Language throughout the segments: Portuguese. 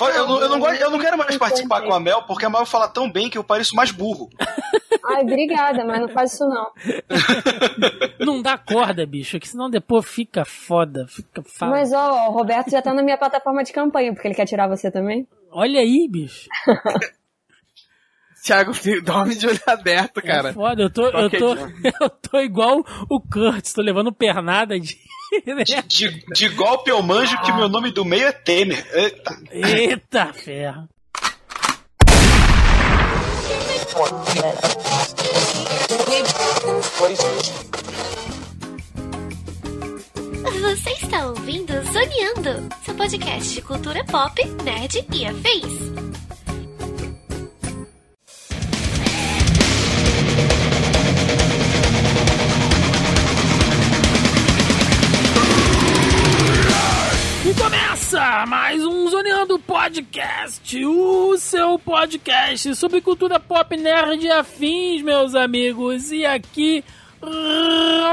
Eu não, eu, não gosto, eu não quero mais participar com a Mel, porque a Mel fala tão bem que eu pareço mais burro. Ai, obrigada, mas não faz isso não. não dá corda, bicho, que senão depois fica foda, fica foda. Mas ó, o Roberto já tá na minha plataforma de campanha, porque ele quer tirar você também. Olha aí, bicho. Thiago dorme de olho aberto, cara. É foda, eu tô, eu tô, eu tô igual o Kurt, tô levando pernada de. De, de, de golpe eu manjo que meu nome do meio é Temer. Eita, Eita ferro. Você está ouvindo Zoneando, seu podcast de cultura pop, nerd e afins. Começa mais um Zoneando Podcast, o seu podcast sobre cultura pop nerd e afins, meus amigos. E aqui,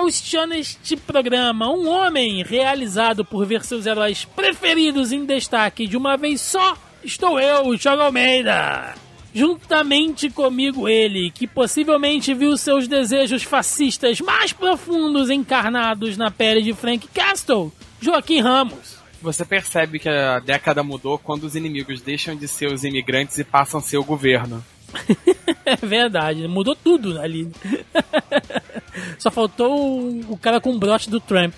hosteando este programa, um homem realizado por ver seus heróis preferidos em destaque de uma vez só, estou eu, Thiago Almeida. Juntamente comigo ele, que possivelmente viu seus desejos fascistas mais profundos encarnados na pele de Frank Castle, Joaquim Ramos você percebe que a década mudou quando os inimigos deixam de ser os imigrantes e passam a ser o governo. é verdade, mudou tudo ali. Só faltou o cara com o broche do Trump.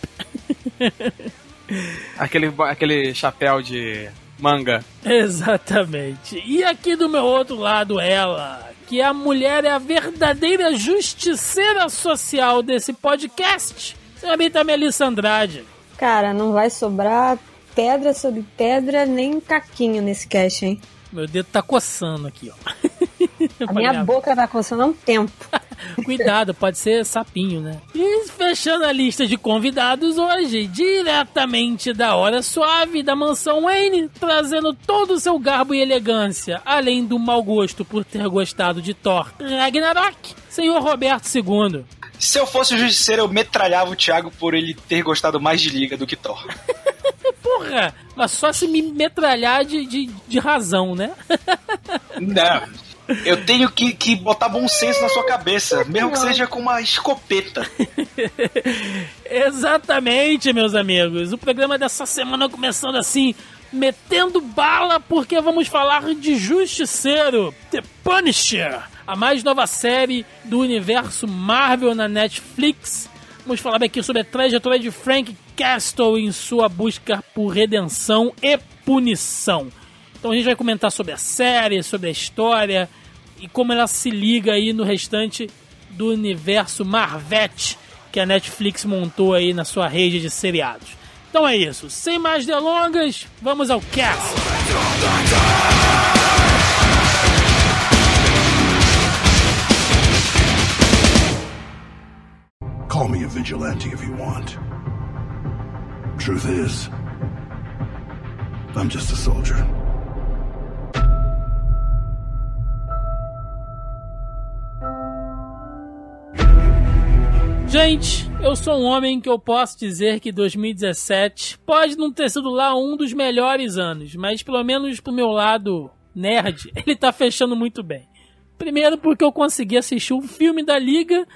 aquele, aquele chapéu de manga. Exatamente. E aqui do meu outro lado, ela, que a mulher é a verdadeira justiceira social desse podcast. Senhorita Melissa Andrade. Cara, não vai sobrar pedra sobre pedra, nem caquinho nesse cast, hein? Meu dedo tá coçando aqui, ó. A minha boca tá coçando há um tempo. Cuidado, pode ser sapinho, né? E fechando a lista de convidados hoje, diretamente da Hora Suave da Mansão Wayne, trazendo todo o seu garbo e elegância, além do mau gosto por ter gostado de Thor Ragnarok, senhor Roberto II. Se eu fosse o justiceiro, eu metralhava o Thiago por ele ter gostado mais de Liga do que Thor. Porra! Mas só se me metralhar de, de, de razão, né? Não. Eu tenho que, que botar bom senso na sua cabeça, mesmo que seja com uma escopeta. Exatamente, meus amigos. O programa dessa semana começando assim, metendo bala, porque vamos falar de Justiceiro, The Punisher a mais nova série do universo Marvel na Netflix. Vamos falar aqui sobre a trajetória de Frank Castle em sua busca por redenção e punição. Então a gente vai comentar sobre a série, sobre a história e como ela se liga aí no restante do universo Marvete que a Netflix montou aí na sua rede de seriados. Então é isso, sem mais delongas, vamos ao cast. Call me a vigilante if you want. Truth is, I'm just a soldier. Gente, eu sou um homem que eu posso dizer que 2017 pode não ter sido lá um dos melhores anos, mas pelo menos pro meu lado nerd, ele tá fechando muito bem. Primeiro porque eu consegui assistir o um filme da Liga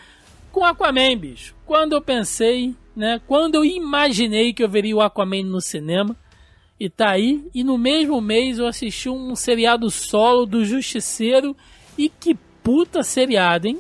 com Aquaman, bicho. Quando eu pensei, né? Quando eu imaginei que eu veria o Aquaman no cinema, e tá aí, e no mesmo mês eu assisti um seriado solo do Justiceiro, e que puta seriado, hein?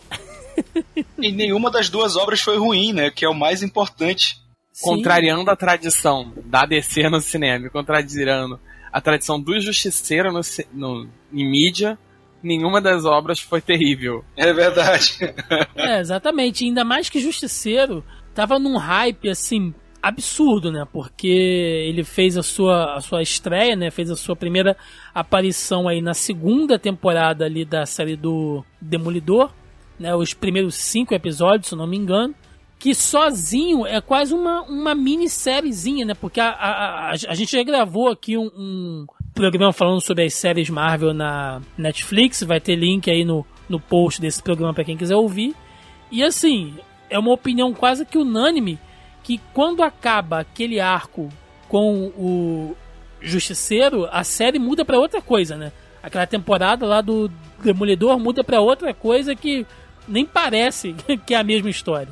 e nenhuma das duas obras foi ruim, né? Que é o mais importante. Sim. Contrariando a tradição da DC no cinema, contrariando a tradição do Justiceiro no, no, em mídia, nenhuma das obras foi terrível. É verdade. é, exatamente. Ainda mais que Justiceiro tava num hype, assim, absurdo, né? Porque ele fez a sua, a sua estreia, né? Fez a sua primeira aparição aí na segunda temporada ali da série do Demolidor, né? Os primeiros cinco episódios, se não me engano. Que sozinho é quase uma, uma minissériezinha, né? Porque a, a, a, a gente já gravou aqui um, um programa falando sobre as séries Marvel na Netflix. Vai ter link aí no, no post desse programa para quem quiser ouvir. E assim, é uma opinião quase que unânime que quando acaba aquele arco com o Justiceiro, a série muda pra outra coisa, né? Aquela temporada lá do Demolidor muda pra outra coisa que nem parece que é a mesma história.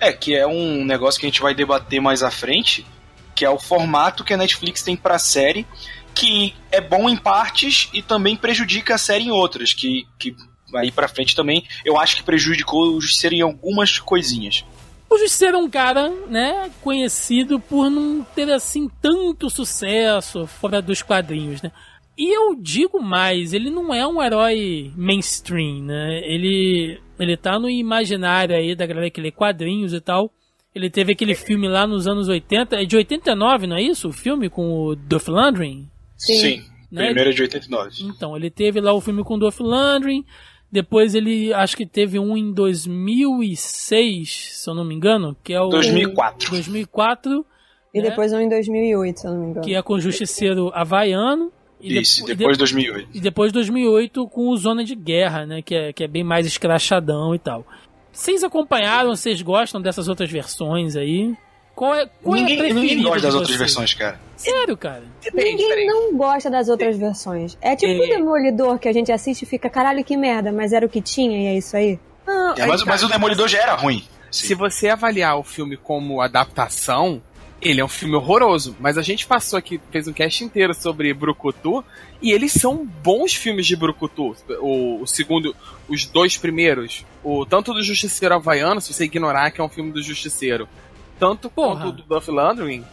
É, que é um negócio que a gente vai debater mais à frente, que é o formato que a Netflix tem pra série, que é bom em partes e também prejudica a série em outras, que, que aí pra frente também eu acho que prejudicou o Justiceiro em algumas coisinhas. O Justiceiro é um cara, né, conhecido por não ter assim tanto sucesso fora dos quadrinhos, né? E eu digo mais, ele não é um herói mainstream, né? Ele ele tá no imaginário aí da galera que lê quadrinhos e tal. Ele teve aquele filme lá nos anos 80, é de 89, não é isso? O filme com o Duff Landry? Sim. Né? Primeiro é de 89. Então, ele teve lá o filme com o Dolph Lundgren, depois ele acho que teve um em 2006, se eu não me engano, que é o 2004. 2004, E né? depois um em 2008, se eu não me engano. que é com o Justiceiro Havaiano. E Isso, depo- depois de 2008. E depois 2008 com o Zona de Guerra, né? Que é, que é bem mais escrachadão e tal. Vocês acompanharam? Vocês gostam dessas outras versões aí? Qual é, qual é a Ninguém, ninguém preferida gosta das outras versões, cara. Sério, cara? Ninguém não gosta das outras versões. É tipo o É. Demolidor que a gente assiste e fica, caralho, que merda, mas era o que tinha e é isso aí. Não, É, aí mas, tá. mas o Demolidor já era ruim. Se você avaliar o filme como adaptação, ele é um filme horroroso. Mas a gente passou aqui, fez um cast inteiro sobre Brucutu, e eles são bons filmes de Brucutu. O, o segundo, os dois primeiros, o tanto do Justiceiro Havaiano, se você ignorar que é um filme do Justiceiro, tanto Porra. quanto do Duff Landry,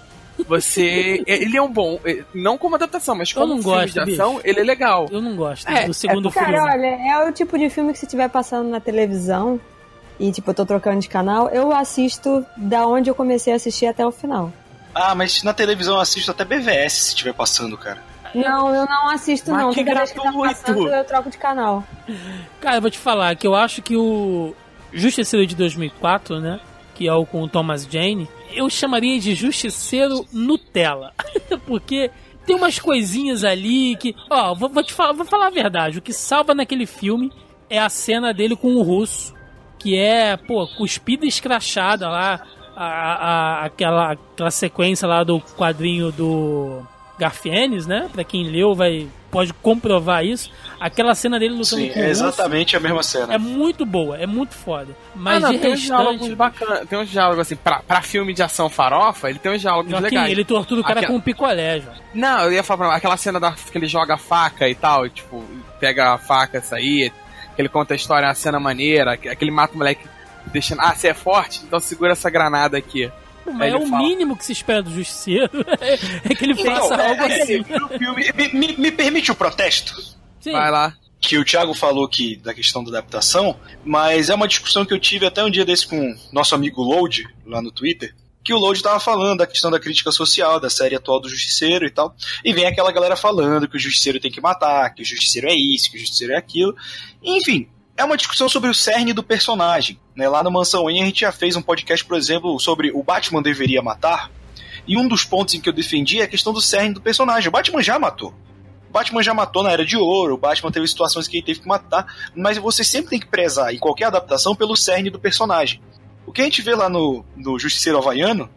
você. ele é um bom. Não como adaptação, mas como não um filme gosto, de ação, bicho. ele é legal. Eu não gosto É, do segundo é filme. Cara, olha, é o tipo de filme que se estiver passando na televisão e, tipo, eu tô trocando de canal, eu assisto da onde eu comecei a assistir até o final. Ah, mas na televisão eu assisto até BVS se estiver passando, cara. Não, eu não assisto, Mas não. que Toda vez que tá passando, eu troco de canal. Cara, eu vou te falar que eu acho que o Justiceiro de 2004, né? Que é o com o Thomas Jane, eu chamaria de Justiceiro Nutella. Porque tem umas coisinhas ali que. Ó, vou, vou te falar, vou falar a verdade. O que salva naquele filme é a cena dele com o russo. Que é, pô, cuspida escrachada lá. A, a- aquela, aquela sequência lá do quadrinho do Garfienes, né? Pra quem leu, vai pode comprovar isso. Aquela cena dele lutando Sim, com o é exatamente a mesma cena. é muito boa, é muito foda. Mas ah, não, de tem uns diálogos restante. bacanas. Tem uns diálogos assim, pra, pra filme de ação farofa, ele tem uns diálogos Joaquim, legais. ele tortura o cara Aquela- com um picolé, João. Não, eu ia falar pra aquela cena da, que ele joga a faca e tal, e, tipo, pega a faca, aí, que ele conta a história, a cena maneira, que, que ele mata o moleque deixando, ah, você é forte? Então segura essa granada aqui. Mas é o fala. mínimo que se espera do justiceiro é que ele Então, faça é- algo é- assim. filme, me, me- me permite o protesto? Sim. Vai lá. que o Thiago falou aqui da questão da adaptação, mas é uma discussão que eu tive até um dia desse com nosso amigo Load, lá no Twitter, que o Load tava falando da questão da crítica social, da série atual do Justiceiro e tal, e vem aquela galera falando que o Justiceiro tem que matar, que o Justiceiro é isso, que o Justiceiro é aquilo, enfim... É uma discussão sobre o cerne do personagem. Né? Lá no Mansão Wayne a gente já fez um podcast, por exemplo, sobre o Batman deveria matar. E um dos pontos em que eu defendi é a questão do cerne do personagem. O Batman já matou. O Batman já matou na Era de Ouro, o Batman teve situações que ele teve que matar, mas você sempre tem que prezar, em qualquer adaptação, pelo cerne do personagem. O que a gente vê lá no, no Justiceiro Havaiano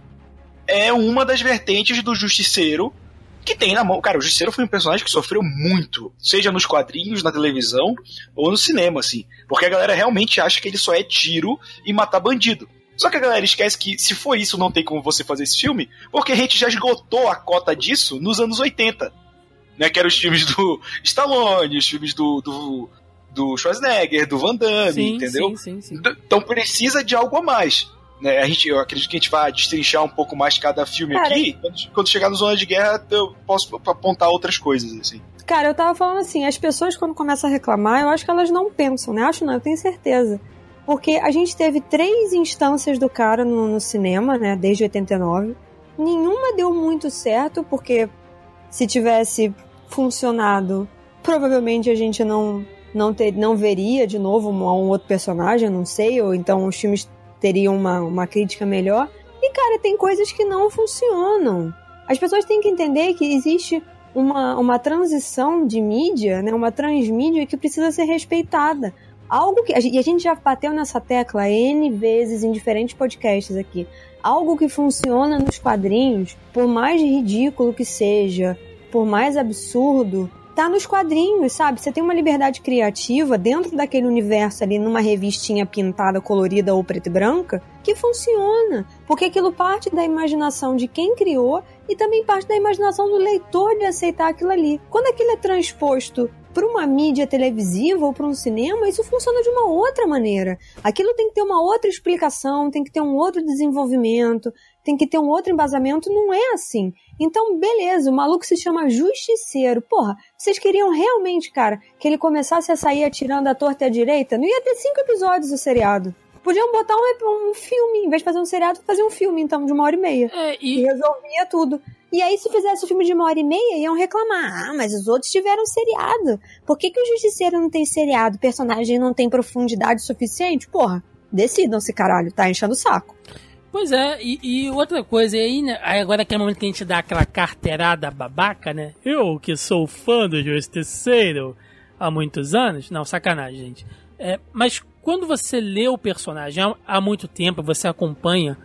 é uma das vertentes do Justiceiro que tem na mão. Cara, o Justiceiro foi um personagem que sofreu muito, seja nos quadrinhos, na televisão ou no cinema, assim. Porque a galera realmente acha que ele só é tiro e matar bandido. Só que a galera esquece que se for isso, não tem como você fazer esse filme, porque a gente já esgotou a cota disso nos anos 80 né? Que eram os filmes do Stallone, os filmes do, do, do Schwarzenegger, do Van Damme, Sim, entendeu? sim, sim, Então precisa de algo a mais. Né? A gente, eu acredito que a gente vai destrinchar um pouco mais cada filme Cara, aqui. Quando, quando chegar no Zona de Guerra, eu posso apontar outras coisas, assim. Cara, eu tava falando assim, as pessoas quando começam a reclamar, eu acho que elas não pensam, né? Acho não, eu tenho certeza. Porque a gente teve três instâncias do cara no, no cinema, né? Desde 89. Nenhuma deu muito certo, porque se tivesse funcionado, provavelmente a gente não não, ter, não veria de novo um, um outro personagem, não sei, ou então os filmes teriam uma, uma crítica melhor. E, cara, tem coisas que não funcionam. As pessoas têm que entender que existe uma, uma transição de mídia, né, uma transmídia que precisa ser respeitada. Algo que. E a gente já bateu nessa tecla N vezes em diferentes podcasts aqui. Algo que funciona nos quadrinhos, por mais ridículo que seja, por mais absurdo, tá nos quadrinhos, sabe? Você tem uma liberdade criativa dentro daquele universo ali, numa revistinha pintada, colorida ou preta e branca, que funciona. Porque aquilo parte da imaginação de quem criou e também parte da imaginação do leitor de aceitar aquilo ali. Quando aquilo é transposto para uma mídia televisiva ou para um cinema, isso funciona de uma outra maneira. Aquilo tem que ter uma outra explicação, tem que ter um outro desenvolvimento, tem que ter um outro embasamento. Não é assim. Então, beleza, o maluco se chama Justiceiro. Porra, vocês queriam realmente, cara, que ele começasse a sair atirando a torta e a direita? Não ia ter cinco episódios do seriado. Podiam botar um, um filme, em vez de fazer um seriado, fazer um filme, então, de uma hora e meia. É, E e, resolvia tudo. E aí, se fizesse um filme de uma hora e meia, iam reclamar. Ah, mas os outros tiveram seriado. Por que, que o Justiceiro não tem seriado? O personagem não tem profundidade suficiente? Porra, decidam-se, caralho. Tá enchendo o saco. Pois é, e, e outra coisa, aí, né, agora que é o momento que a gente dá aquela carteirada babaca, né? Eu que sou fã do Justiceiro há muitos anos. Não, sacanagem, gente. É, mas quando você lê o personagem há muito tempo, você acompanha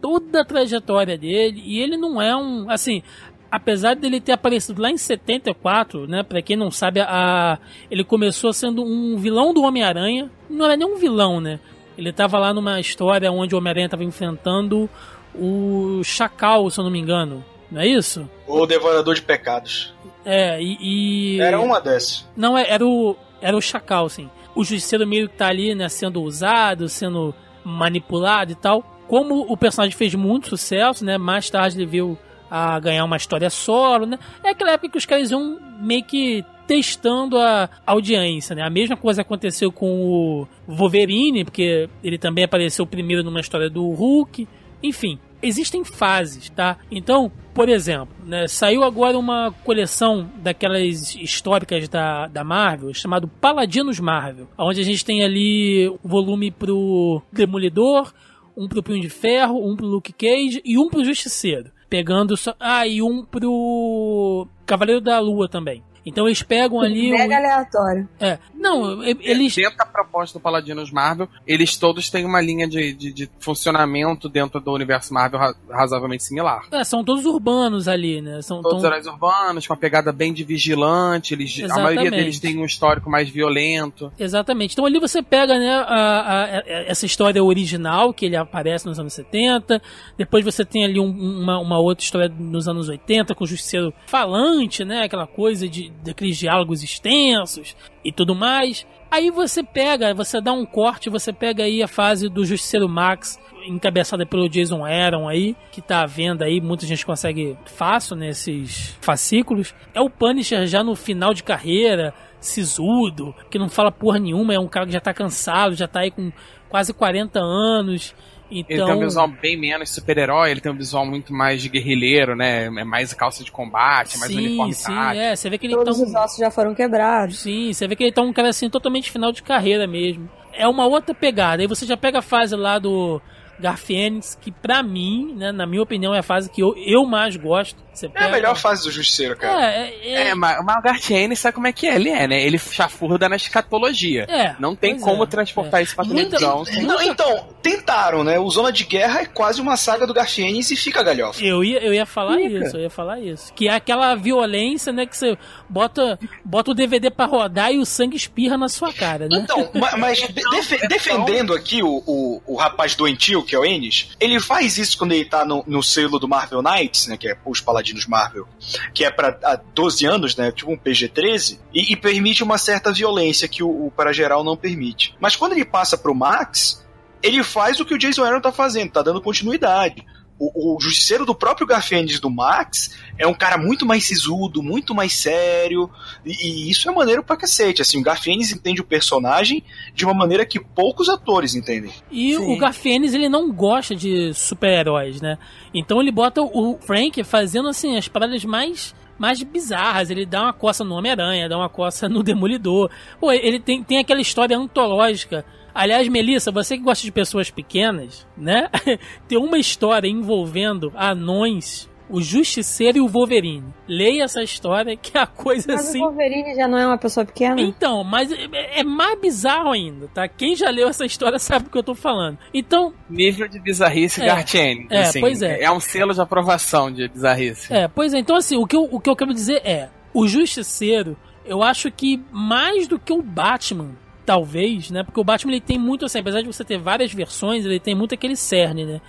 toda a trajetória dele, e ele não é um. Assim, apesar dele ter aparecido lá em 74, né? Pra quem não sabe, a, ele começou sendo um vilão do Homem-Aranha. Não era nem um vilão, né? Ele tava lá numa história onde o Homem-Aranha tava enfrentando o Chacal, se eu não me engano. Não é isso? O Devorador de Pecados. É, e. e- Era uma dessas. Não, é- era o, era o Chacal, sim. O Justiceiro meio que tá ali, né, sendo usado, sendo manipulado e tal. Como o personagem fez muito sucesso, né, mais tarde ele veio a ganhar uma história solo, né. É aquela época que os caras iam meio que testando a audiência, né. A mesma coisa aconteceu com o Wolverine, porque ele também apareceu primeiro numa história do Hulk. Enfim, existem fases, tá? Então, por exemplo, né, saiu agora uma coleção daquelas históricas da, da Marvel, chamado Paladinos Marvel, onde a gente tem ali um volume pro Demolidor, um pro Punho de Ferro, um pro Luke Cage e um pro Justiceiro. Pegando só. Ah, e um pro Cavaleiro da Lua também. Então eles pegam ali. o- Mega aleatório. É. Não, eles. Dentro da proposta do Paladinos Marvel, eles todos têm uma linha de, de, de funcionamento dentro do universo Marvel ra- razoavelmente similar. é, são todos urbanos ali, né? São Todos tão- heróis urbanos, com uma pegada bem de vigilante, eles, a maioria deles tem um histórico mais violento. Exatamente. Então ali você pega né, a- a- a- essa história original que ele aparece nos anos 70. Depois você tem ali um- uma, uma outra história nos anos 80 com o Justiceiro falante, né? Aquela coisa de daqueles diálogos extensos e tudo mais. Aí você pega, você dá um corte, você pega aí a fase do Justiceiro Max, encabeçada pelo Jason Aaron aí, que tá à venda aí, muita gente consegue fácil nesses fascículos. É o Punisher já no final de carreira, sisudo, que não fala porra nenhuma, é um cara que já tá cansado, já tá aí com quase 40 anos. Ele Então, tem um visual bem menos super-herói, ele tem um visual muito mais de guerrilheiro, né? É mais calça de combate, é mais sim, uniforme sim, tático. é, você vê que ele Todos tá os um, ossos já foram quebrados. Sim, você vê que ele tá um cara assim totalmente final de carreira mesmo. É uma outra pegada. Aí você já pega a fase lá do Garfienes, que pra mim, né, na minha opinião, é a fase que eu, eu mais gosto. Você É pega... a melhor fase do Justiceiro, cara. É, é, é, É, mas o Margartiene sabe como é que é, ele é, né? Ele chafurda na escatologia. é, Não tem como é, transportar isso pra Muita-. Não, então, tentaram, né? O Zona de Guerra é quase uma saga do Garfienes e fica galhofa. Eu ia, eu ia falar Fica. isso, eu ia falar isso. Que é aquela violência, né, que você bota, bota o DVD pra rodar e o sangue espirra na sua cara, né? Então, ma- mas de- defe- defendendo aqui o, o, o rapaz doentio, que o Ennis, ele faz isso quando ele tá no, no selo do Marvel Knights, né? Que é os Paladinos Marvel, que é há 12 anos, né? Tipo um PG-13, e, e permite uma certa violência que o, o para geral não permite. Mas quando ele passa pro Max, ele faz o que o Jason Aaron tá fazendo, tá dando continuidade. O, o justiceiro do próprio Garfienes do Max é um cara muito mais sisudo, muito mais sério, e, e isso é maneiro pra cacete. Assim, o Garfienes entende o personagem de uma maneira que poucos atores entendem. E Sim. o Garfienes, ele não gosta de super-heróis, né? Então ele bota o Frank fazendo, assim, as paradas mais mais bizarras, ele dá uma coça no Homem-Aranha, dá uma coça no Demolidor. Pô, ele tem, tem aquela história antológica. Aliás, Melissa, você que gosta de pessoas pequenas, né? tem uma história envolvendo anões O Justiceiro e o Wolverine. Leia essa história que é a coisa Mas assim. o Wolverine já não é uma pessoa pequena? Então, mas é, é mais bizarro ainda, tá? Quem já leu essa história sabe do que eu tô falando. Então, Nível de bizarrice É. Gartiene. É, assim, pois é. É um selo de aprovação de bizarrice. É, pois é, então assim, o que, eu, o que eu quero dizer é, o Justiceiro, eu acho que mais do que o Batman, talvez, né? Porque o Batman ele tem muito assim, apesar de você ter várias versões, ele tem muito aquele cerne, né?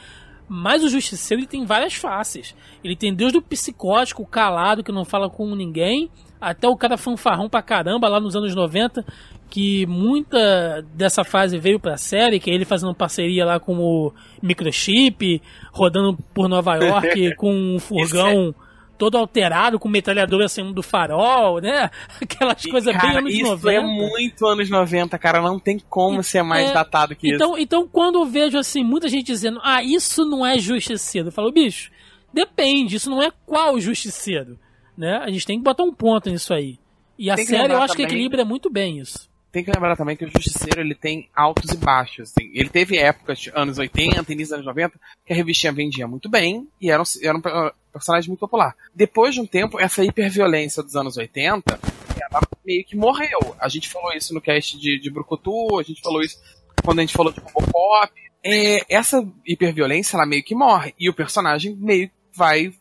Mas o Justiceiro ele tem várias faces. Ele tem desde o psicótico, calado, que não fala com ninguém, até o cara fanfarrão pra caramba lá nos anos 90, que muita dessa fase veio pra série, que é ele fazendo parceria lá com o Microchip, rodando por Nova York com um furgão todo alterado, com metralhadora saindo do farol, né? Aquelas E, coisas bem anos isso 90. é muito anos 90, cara. Não tem como ser mais É, datado que isso. Então, então, quando eu vejo assim, muita gente dizendo, ah, isso não é justiceiro, eu falo, bicho, depende, isso não é qual justiceiro, né? A gente tem que botar um ponto nisso aí. E a que série eu acho que também- equilibra muito bem isso. Tem que lembrar também que o Justiceiro ele tem altos e baixos. assim. Ele teve épocas, anos 80, início dos anos 90, que a revistinha vendia muito bem e era um, era um per- personagem muito popular. Depois de um tempo, essa hiperviolência dos anos 80, ela meio que morreu. A gente falou isso no cast de, de Brucutu, a gente falou isso quando a gente falou de Robocop. É, essa hiperviolência, ela meio que morre. E o personagem meio que vai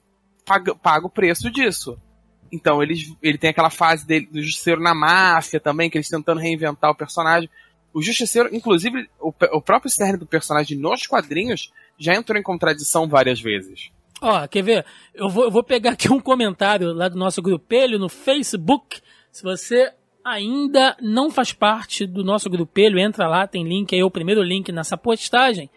paga, paga o preço disso. Então ele, ele tem aquela fase dele, do Justiceiro na máfia também, que eles tentando reinventar o personagem. O Justiceiro, inclusive, o, o próprio cerne do personagem nos quadrinhos já entrou em contradição várias vezes. Ó, quer ver? Eu vou, eu vou pegar aqui um comentário lá do nosso grupelho no Facebook. Se você ainda não faz parte do nosso grupelho, entra lá, tem link aí, o primeiro link nessa postagem.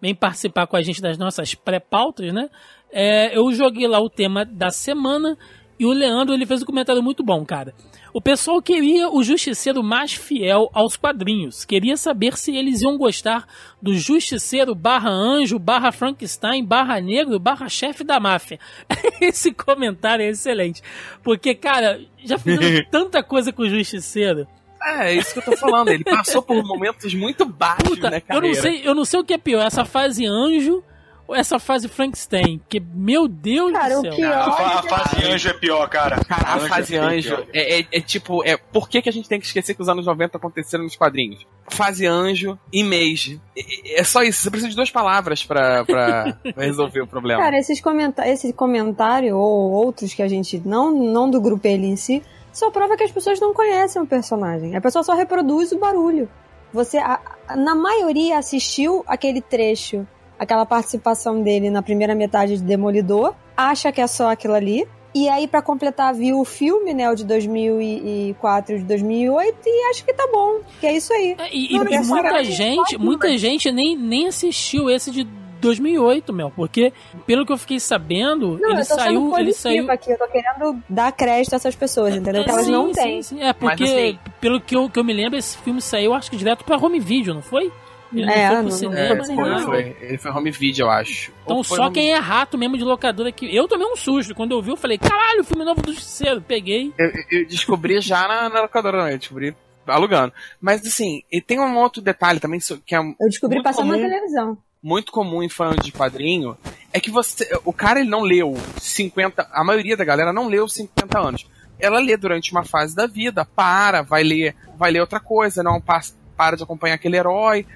Vem participar com a gente das nossas pré-pautas, né? É, eu joguei lá o tema da semana e o Leandro ele fez um comentário muito bom, cara. O pessoal queria o Justiceiro mais fiel aos quadrinhos. Queria saber se eles iam gostar do Justiceiro barra anjo, barra Frankenstein, barra negro, barra chefe da máfia. Esse comentário é excelente. Porque, cara, já fizeram tanta coisa com o Justiceiro. É, é isso que eu tô falando. Ele passou por momentos muito baixos, Puta, né, eu cara? não sei, eu não sei o que é pior, essa fase anjo essa fase Frankenstein. Porque, meu Deus Cara, do o céu. pior- A, a Olha, fase anjo é pior, cara. Cara, a Anjo fase é anjo pior. é, é- é tipo, é, por que, que a gente tem que esquecer que os anos 90 aconteceram nos quadrinhos? Fase anjo e mês. É, é só isso, você precisa de duas palavras pra, pra, resolver o problema. Cara, esses comenta esse comentário ou outros que a gente. Não, não do grupo ele em si, só prova que as pessoas não conhecem o personagem. A pessoa só reproduz o barulho. Você, a- a- na maioria, assistiu aquele trecho, aquela participação dele na primeira metade de Demolidor, acha que é só aquilo ali. E aí, pra completar, viu o filme, né? O de 2004 e de 2008, e acho que tá bom. Que é isso aí. É, E, e- Não, e muita gente, muita gente nem, nem assistiu esse de 2008, meu, porque pelo que eu fiquei sabendo, Não, ele eu tô saiu, sendo ele saiu aqui. Eu tô querendo dar crédito a essas pessoas, entendeu? Que elas sim, não sim, têm. sim. É porque assim- pelo que eu, que eu me lembro, esse filme saiu acho que direto pra home video, não foi? Ele É, não foi não- pro não cinema, foi nem foi. Ele foi home video, eu acho. Então só home- quem é rato mesmo de locadora que eu tomei um susto quando eu vi, eu falei, caralho, o filme novo do Justiceiro, peguei. Eu, eu descobri já na, na locadora, né? Eu descobri alugando. Mas assim, e tem um outro detalhe também que é Eu descobri Muito passando na comum. televisão. muito comum em fã de quadrinho, é que você. O cara ele não leu 50. A maioria da galera não leu 50 anos. Ela lê durante uma fase da vida, para, vai ler, vai ler outra coisa, não passa, para de acompanhar aquele herói,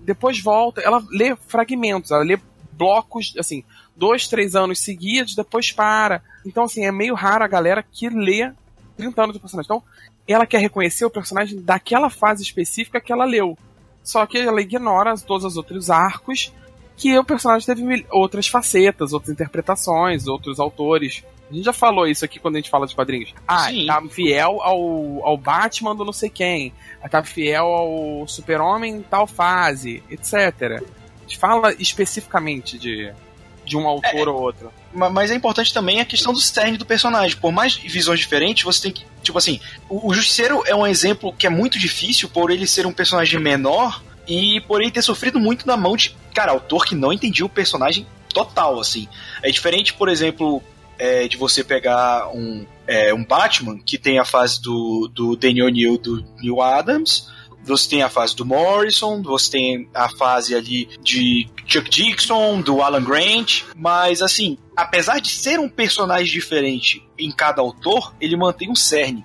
depois volta, ela lê fragmentos, ela lê blocos, assim, dois, três anos seguidos, depois para. Então, assim, é meio raro a galera que lê 30 anos do personagem. Então, ela quer reconhecer o personagem daquela fase específica que ela leu. Só que ela ignora todos os outros arcos que o personagem teve outras facetas, outras interpretações, outros autores. A gente já falou isso aqui quando a gente fala de quadrinhos. Ah, Sim. tá fiel ao, ao Batman do não sei quem. Tá fiel ao Super-Homem em tal fase, etc. A gente fala especificamente de, de um autor ou outro. Ma- Mas é importante também a questão do cerne do personagem. Por mais visões diferentes, você tem que. Tipo assim, o, o Justiceiro é um exemplo que é muito difícil por ele ser um personagem menor e por ele ter sofrido muito na mão de, cara, autor que não entendia o personagem total, assim. É diferente, por exemplo, é, de você pegar um, é, um Batman que tem a fase do, do Daniel O'Neill do Neil Adams. Você tem a fase do Morrison, você tem a fase ali de Chuck Dixon, do Alan Grant, mas assim, apesar de ser um personagem diferente em cada autor, ele mantém um cerne.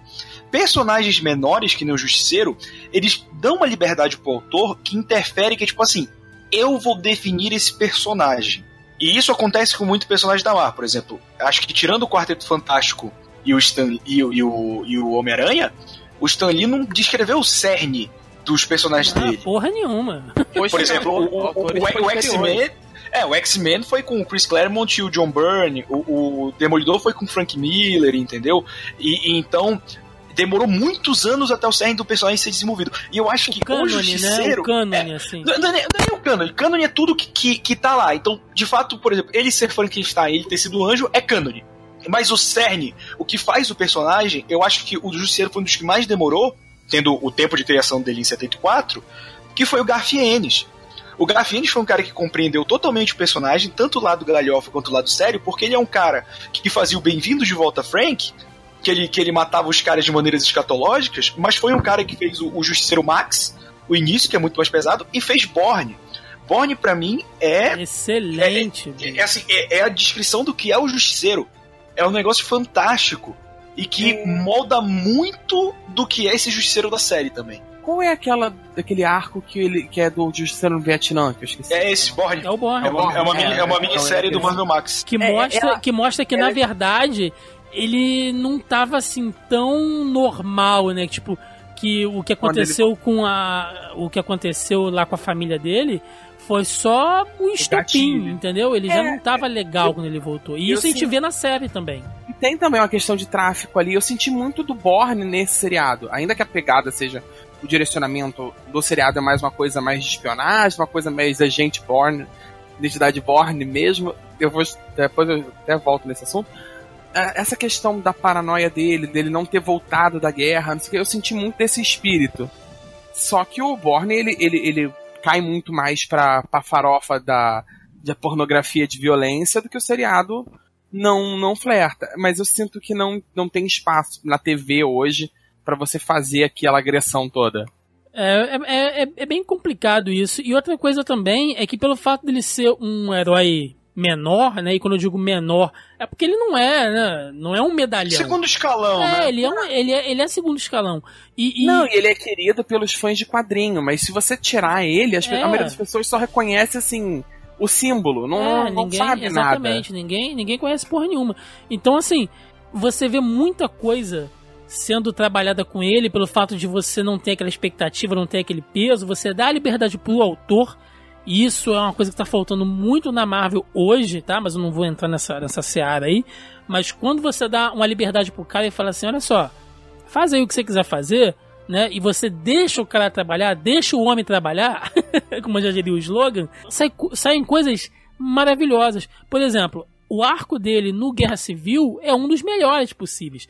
Personagens menores, que nem o Justiceiro, eles dão uma liberdade pro autor que interfere, que é tipo assim, eu vou definir esse personagem. E isso acontece com muitos personagens da Marvel, por exemplo. Acho que tirando o Quarteto Fantástico e o, Stan, e, o, e o, e o Homem-Aranha, o Stan Lee não descreveu o cerne dos personagens Ah, dele. porra nenhuma. Por exemplo, o, o, o, o X-Men. É, o X-Men foi com o Chris Claremont e o John Byrne, o, o Demolidor foi com o Frank Miller, entendeu? E, e então demorou muitos anos até o cerne do personagem ser desenvolvido. E eu acho que o, cânone, Justiceiro... né? O cânone, é, assim. Não, não, é, não é nem o cânone. Cânone é tudo que, que, que tá lá. Então, de fato, por exemplo, ele ser Frankenstein, ele ter sido um anjo, é cânone. Mas o cerne, o que faz o personagem, eu acho que o Justiceiro foi um dos que mais demorou, tendo o tempo de criação dele em 74, que foi o Garfienes. O Garfienes foi um cara que compreendeu totalmente o personagem, tanto o lado galhofa quanto o lado sério, porque ele é um cara que fazia o Bem-vindo de volta Frank, que ele, que ele matava os caras de maneiras escatológicas, mas foi um cara que fez o, o Justiceiro Max, o início, que é muito mais pesado, e fez Borne. Borne, para mim, é. Excelente. É, é, é, assim, é, é, a descrição do que é o Justiceiro. É um negócio fantástico. E que hum. molda muito do que é esse Justiceiro da série também. Qual é aquela daquele arco que ele que é do Justiceiro no Vietnã, que eu esqueci? É esse, Borne. É o Borne. É uma, é uma, mini, é uma minissérie do Marvel Max. Que mostra, que, mostra que, na verdade, ele não tava assim tão normal, né? Tipo, que o que aconteceu ele... com a. O que aconteceu lá com a família dele foi só um estopim, entendeu? Ele é, já não tava legal eu, quando ele voltou. E isso a gente sim. vê na série também. E tem também uma questão de tráfico ali. Eu senti muito do Borne nesse seriado. Ainda que a pegada seja o direcionamento do seriado é mais uma coisa mais de espionagem, uma coisa mais da gente Borne, identidade Borne mesmo. Eu vou depois eu até volto nesse assunto essa questão da paranoia dele, dele não ter voltado da guerra, não sei o que, eu senti muito desse espírito. Só que o Borne, ele, ele, ele cai muito mais pra, pra farofa da, da pornografia de violência do que o seriado não, não flerta. Mas eu sinto que não, não tem espaço na TV hoje para você fazer aquela agressão toda. É, é, é, é, bem complicado isso. E outra coisa também é que pelo fato dele ser um herói menor, né? E quando eu digo menor, é porque ele não é, né? Não é um medalhão. Segundo escalão, é, né? Ele é, um, ele, é, ele é segundo escalão. E, e... Não, e ele é querido pelos fãs de quadrinho, mas se você tirar ele, as, é. a maioria das pessoas só reconhece, assim, o símbolo, não, é, não ninguém, sabe exatamente, nada. Ninguém, ninguém conhece porra nenhuma. Então, assim, você vê muita coisa sendo trabalhada com ele pelo fato de você não ter aquela expectativa, não ter aquele peso, você dá a liberdade pro autor isso é uma coisa que está faltando muito na Marvel hoje, tá? Mas eu não vou entrar nessa, nessa seara aí. Mas quando você dá uma liberdade pro cara e fala assim: olha só, faz aí o que você quiser fazer, né? E você deixa o cara trabalhar, deixa o homem trabalhar, como já diria o slogan, sai, saem coisas maravilhosas. Por exemplo, o arco dele no Guerra Civil é um dos melhores possíveis.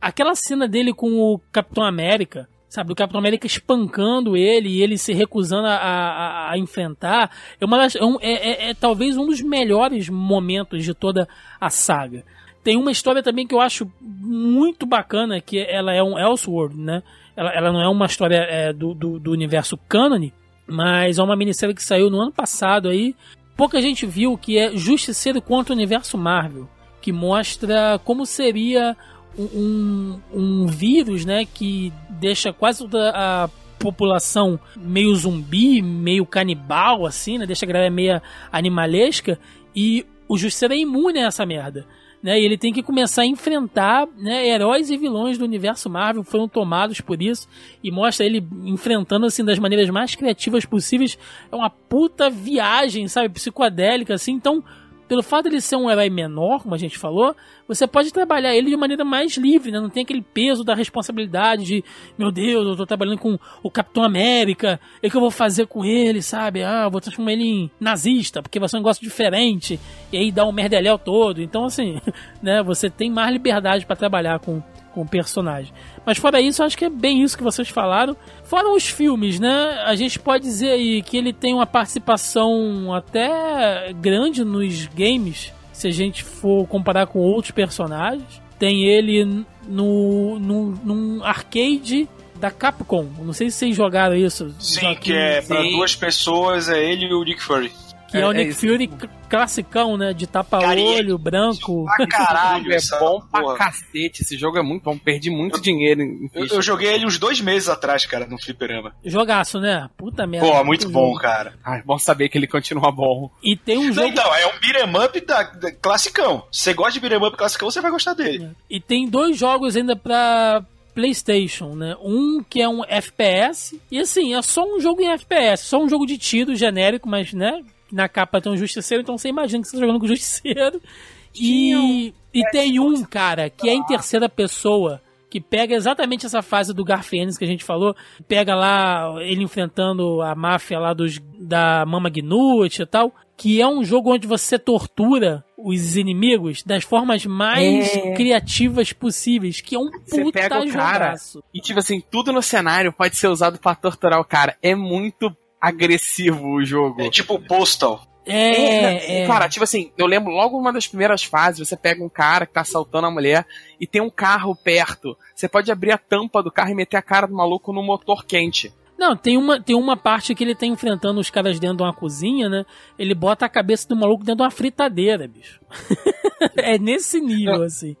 Aquela cena dele com o Capitão América, sabe, do Capitão América espancando ele e ele se recusando a, a, a enfrentar, é, uma das, é, é, é, talvez um dos melhores momentos de toda a saga. Tem uma história também que eu acho muito bacana, que ela é um Elseworld, né? Ela, ela não é uma história é, do, do, do universo canon, mas é uma minissérie que saiu no ano passado aí. Pouca gente viu que é Justiceiro contra o Universo Marvel, que mostra como seria um, um vírus, né, que deixa quase toda a população meio zumbi, meio canibal, assim, né, deixa a galera meio animalesca, e o Justiceiro é imune a essa merda. Né, ele tem que começar a enfrentar né, heróis e vilões do universo Marvel foram tomados por isso e mostra ele enfrentando assim das maneiras mais criativas possíveis. É uma puta viagem, sabe, psicodélica assim. Então, pelo fato de ele ser um herói menor, como a gente falou, você pode trabalhar ele de maneira mais livre, né? Não tem aquele peso da responsabilidade de, meu Deus, eu tô trabalhando com o Capitão América, o que eu vou fazer com ele, sabe? Ah, eu vou transformar ele em nazista, porque vai ser um negócio diferente, e aí dá um merdelhel todo. Então, assim, né? Você tem mais liberdade para trabalhar com, com o personagem. Mas fora isso, acho que é bem isso que vocês falaram. Fora os filmes, né? A gente pode dizer aí que ele tem uma participação até grande nos games, se a gente for comparar com outros personagens. Tem ele no, no num arcade da Capcom. Não sei se vocês jogaram isso. Sim, que é para duas pessoas, é ele e o Nick Fury. Que é, o É- é Nick isso. Fury classicão, né? De tapa-olho, branco. Pra caralho, é bom pra porra. cacete. Esse jogo é muito bom. Perdi muito dinheiro em, Eu, eu joguei ele uns dois meses atrás, cara, no fliperama. Jogaço, né? Puta merda. Pô, muito bom, jogo. cara. É bom saber que ele continua bom. E tem um Não, jogo. Então, é um beat'em up da, da- classicão. Se você gosta de beat'em up classicão, você vai gostar dele. E tem dois jogos ainda pra PlayStation, né? Um que é um FPS, e assim, é só um jogo em FPS, só um jogo de tiro genérico, mas, né? Na capa tem um justiceiro, então você imagina que você tá jogando com o justiceiro. E, e tem um, cara, que é em terceira pessoa, que pega exatamente essa fase do Garfienes que a gente falou, pega lá ele enfrentando a máfia lá dos, da Mama Gnut e tal, que é um jogo onde você tortura os inimigos das formas mais É. criativas possíveis, que é um Você puta pega o cara jogaço. E, tipo assim, tudo no cenário pode ser usado pra torturar o cara. É muito agressivo o jogo. É tipo Postal. É, é. Cara, tipo assim, eu lembro logo uma das primeiras fases, você pega um cara que tá assaltando a mulher e tem um carro perto. Você pode abrir a tampa do carro e meter a cara do maluco no motor quente. Não, tem uma, tem uma parte que ele tá enfrentando os caras dentro de uma cozinha, né? Ele bota a cabeça do maluco dentro de uma fritadeira, bicho. é nesse nível, assim.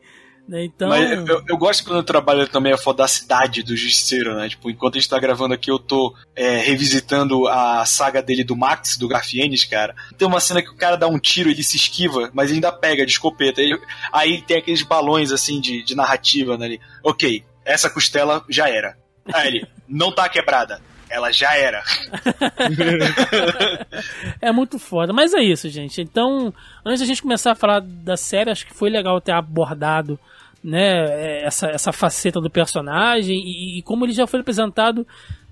Né? Então. Mas eu, eu gosto quando eu trabalho também a fodacidade do Justiceiro, né? Tipo, enquanto a gente tá gravando aqui, eu tô é, revisitando a saga dele do Max, do Garfienes, cara. Tem uma cena que o cara dá um tiro, ele se esquiva, mas ainda pega de escopeta. Aí, tem aqueles balões, assim, de, de narrativa, né? Ok, essa costela já era. Aí ele, não tá quebrada. Ela já era. É muito foda. Mas é isso, gente. Então, antes da gente começar a falar da série, acho que foi legal ter abordado né, essa, essa faceta do personagem e, e como ele já foi apresentado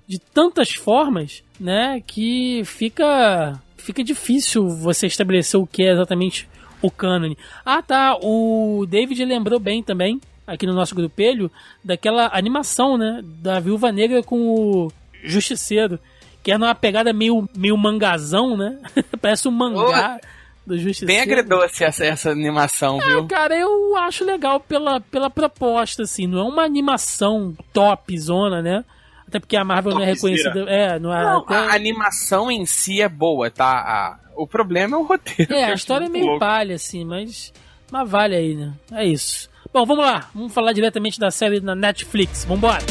de tantas formas, né, que fica fica difícil você estabelecer o que é exatamente o cânone. Ah, tá, o David lembrou bem também aqui no nosso grupelho daquela animação, né, da Viúva Negra com o Justiceiro, que é numa pegada meio meio mangazão, né? Parece um mangá do Justiceiro. Bem agridoce essa, essa animação, viu? Cara, eu acho legal pela, pela proposta, assim. Não é uma animação top zona, né? Até porque a Marvel não é reconhecida. É, não é. Não, até- a animação em si é boa, tá? A- o problema é o roteiro. é, a eu história é meio louco. palha, assim, mas. Mas vale aí, né? É isso. Bom, vamos lá. Vamos falar diretamente da série na Netflix. Vambora.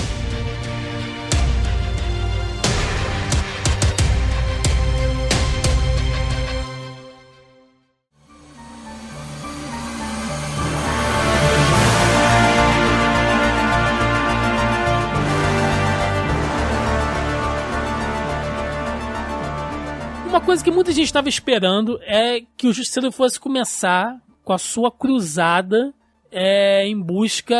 Coisa que muita gente estava esperando é que o Justiceiro fosse começar com a sua cruzada é, em busca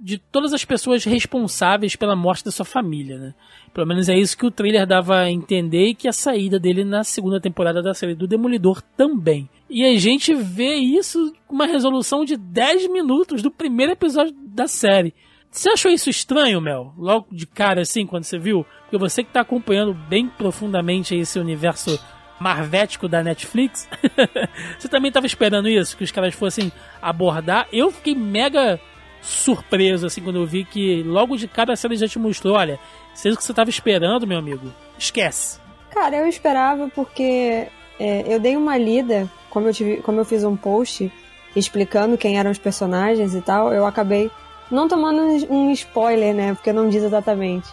de todas as pessoas responsáveis pela morte da sua família, né? Pelo menos é isso que o trailer dava a entender e que a saída dele na segunda temporada da série do Demolidor também. E a gente vê isso com uma resolução de 10 minutos do primeiro episódio da série. Você achou isso estranho, Mel? Logo de cara assim, quando você viu? Porque você que tá acompanhando bem profundamente esse universo marvético da Netflix, você também tava esperando isso? Que os caras fossem abordar? Eu fiquei mega surpreso, assim, quando eu vi que logo de cara a série já te mostrou, olha, se é isso que você tava esperando, meu amigo, esquece. Cara, eu esperava porque é, eu dei uma lida, como eu, tive, como eu fiz um post explicando quem eram os personagens e tal, eu acabei não tomando um spoiler, né? Porque não diz exatamente.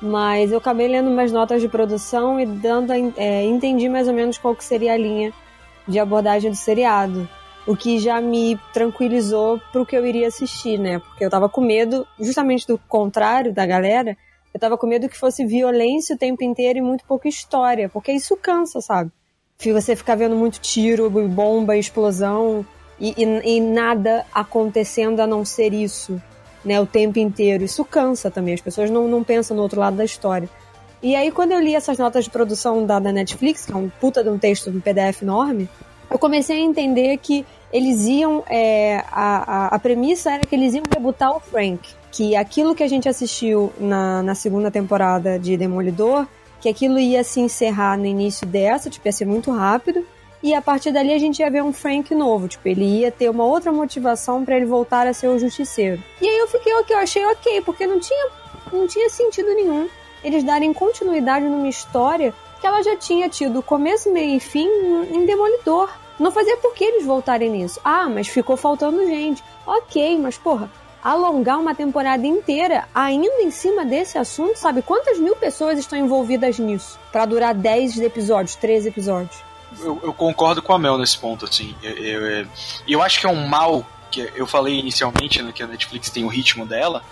Mas eu acabei lendo umas notas de produção e dando é, entendi mais ou menos qual que seria a linha de abordagem do seriado. O que já me tranquilizou pro que eu iria assistir, né? Porque eu tava com medo, justamente do contrário da galera, eu tava com medo que fosse violência o tempo inteiro e muito pouca história, porque isso cansa, sabe? Você ficar vendo muito tiro, bomba, explosão e, e- e nada acontecendo a não ser isso, né? O tempo inteiro. Isso cansa também, as pessoas não, não pensam no outro lado da história. E aí, quando eu li essas notas de produção da, da Netflix, que é um puta de um texto, um PDF enorme, eu comecei a entender que eles iam. é, a, a, a premissa era que eles iam rebutar o Frank. Que aquilo que a gente assistiu na, na segunda temporada de Demolidor, que aquilo ia se encerrar no início dessa, tipo, ia ser muito rápido. E a partir dali a gente ia ver um Frank novo, tipo, ele ia ter uma outra motivação pra ele voltar a ser o justiceiro. E aí eu fiquei ok, eu achei ok, porque não tinha, não tinha sentido nenhum eles darem continuidade numa história que ela já tinha tido começo, meio e fim em Demolidor. Não fazia por que eles voltarem nisso. Ah, mas ficou faltando gente. Ok, mas porra, alongar uma temporada inteira ainda em cima desse assunto, sabe? Quantas mil pessoas estão envolvidas nisso? para durar 10 episódios, 13 episódios. Eu, eu, concordo com a Mel nesse ponto, assim. Eu, eu, eu, acho que é um mal, que eu falei inicialmente, né, que a Netflix tem o ritmo dela,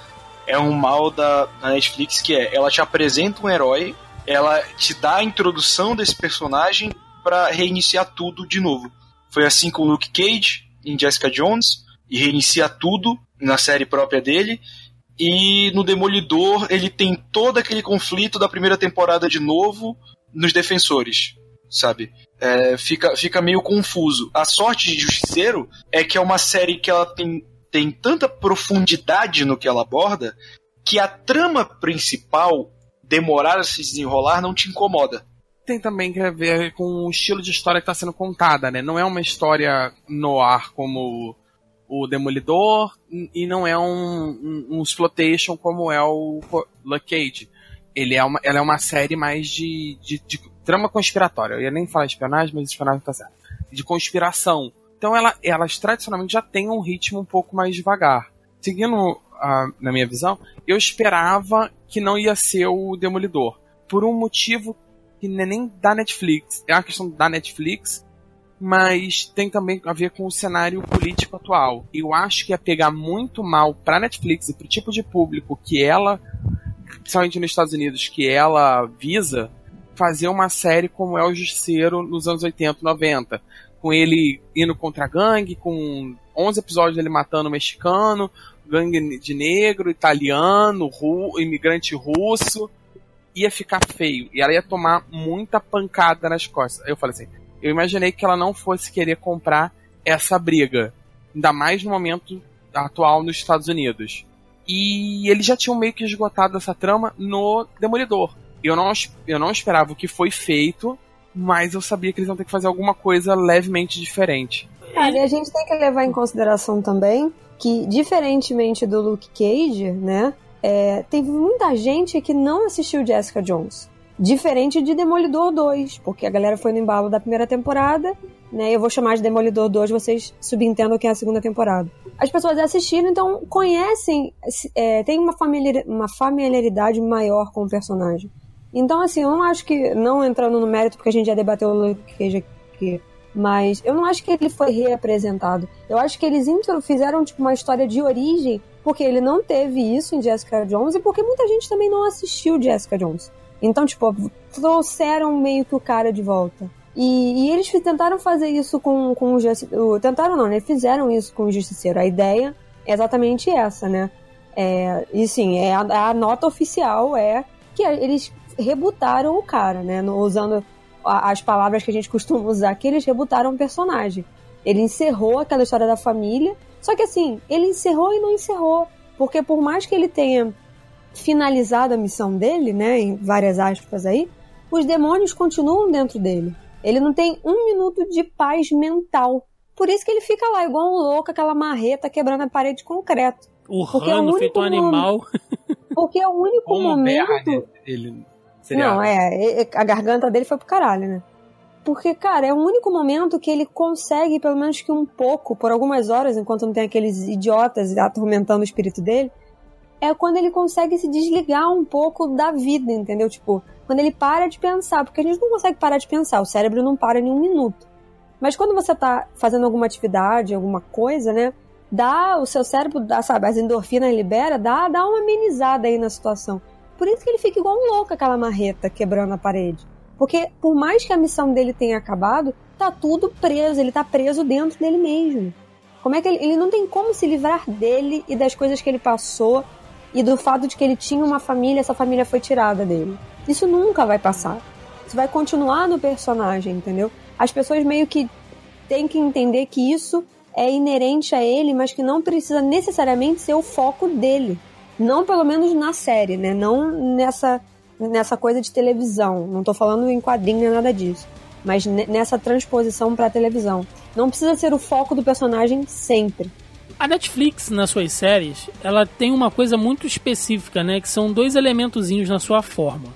é um mal da, da Netflix que é, ela te apresenta um herói, ela te dá a introdução desse personagem para reiniciar tudo de novo. Foi assim com o Luke Cage em Jessica Jones, e reinicia tudo na série própria dele. E no Demolidor ele tem todo aquele conflito da primeira temporada de novo nos defensores, sabe? É, fica, fica meio confuso. A sorte de Justiceiro é que é uma série que ela tem, tem tanta profundidade no que ela aborda que a trama principal demorar a se desenrolar não te incomoda tem também que ver com o estilo de história que está sendo contada, né? Não é uma história no ar como o Demolidor e não é um, um, um exploitation como é o Luke Cage. Ele é uma, ela é uma série mais de, de, de trama conspiratória. Eu ia nem falar espionagem, mas espionagem tá certo. De conspiração. Então ela, elas tradicionalmente já têm um ritmo um pouco mais devagar. Seguindo uh, na minha visão, eu esperava que não ia ser o Demolidor. Por um motivo que não é nem da Netflix. É uma questão da Netflix mas tem também a ver com o cenário político atual. Eu acho que ia pegar muito mal para Netflix e para o tipo de público que ela, principalmente nos Estados Unidos, que ela visa, fazer uma série como é o Justiceiro nos anos 80, 90. Com ele indo contra a gangue, com 11 episódios dele matando o mexicano, gangue de negro, italiano, ru, imigrante russo. Ia ficar feio. E ela ia tomar muita pancada nas costas. Eu falei assim, eu imaginei que ela não fosse querer comprar essa briga. Ainda mais no momento atual nos Estados Unidos. E eles já tinham meio que esgotado essa trama no Demolidor. Eu não, eu não esperava o que foi feito, mas eu sabia que eles iam ter que fazer alguma coisa levemente diferente. Cara, e a gente tem que levar em consideração também que, diferentemente do Luke Cage, né? É, teve muita gente que não assistiu Jessica Jones. Diferente de Demolidor 2, porque a galera foi no embalo da primeira temporada, né? Eu vou chamar de Demolidor 2, vocês subentendam que é a segunda temporada. As pessoas assistiram, então conhecem, é, tem uma, familiar, uma familiaridade maior com o personagem. Então, assim, eu não acho que, não entrando no mérito, porque a gente já debateu o Luke Cage aqui, mas eu não acho que ele foi reapresentado. Eu acho que eles fizeram tipo uma história de origem, porque ele não teve isso em Jessica Jones e porque muita gente também não assistiu Jessica Jones. Então, tipo, trouxeram meio que o cara de volta. E, e eles tentaram fazer isso com, com o Justiceiro. Tentaram não, né? Fizeram isso com o Justiceiro. A ideia é exatamente essa, né? É, e sim, é a, a, nota oficial é que eles rebutaram o cara, né? No, usando a, as palavras que a gente costuma usar, que eles rebutaram o personagem. Ele encerrou aquela história da família, só que assim, ele encerrou e não encerrou. Porque por mais que ele tenha finalizado a missão dele, né, em várias aspas aí, os demônios continuam dentro dele. Ele não tem um minuto de paz mental. Por isso que ele fica lá, igual um louco, aquela marreta quebrando a parede de concreto. Urrando, é o feito um animal. Porque é o único Como momento. Berra, ele Não, é, a garganta dele foi pro caralho, né? Porque, cara, é o único momento que ele consegue, pelo menos que um pouco, por algumas horas, enquanto não tem aqueles idiotas atormentando o espírito dele, é quando ele consegue se desligar um pouco da vida, entendeu? Tipo, quando ele para de pensar, porque a gente não consegue parar de pensar, o cérebro não para nem um minuto. Mas quando você tá fazendo alguma atividade, alguma coisa, né? Dá, o seu cérebro, dá, sabe, as endorfinas libera, dá, dá uma amenizada aí na situação. Por isso que ele fica igual um louco aquela marreta quebrando a parede. Porque por mais que a missão dele tenha acabado, tá tudo preso, ele tá preso dentro dele mesmo. Como é que ele, ele não tem como se livrar dele e das coisas que ele passou e do fato de que ele tinha uma família, essa família foi tirada dele. Isso nunca vai passar. Isso vai continuar no personagem, entendeu? As pessoas meio que têm que entender que isso é inerente a ele, mas que não precisa necessariamente ser o foco dele. Não pelo menos na série, né? Não nessa, nessa coisa de televisão. Não tô falando em quadrinho nem nada disso. Mas nessa transposição para televisão. Não precisa ser o foco do personagem sempre. A Netflix, nas suas séries, ela tem uma coisa muito específica, né? Que são dois elementozinhos na sua forma.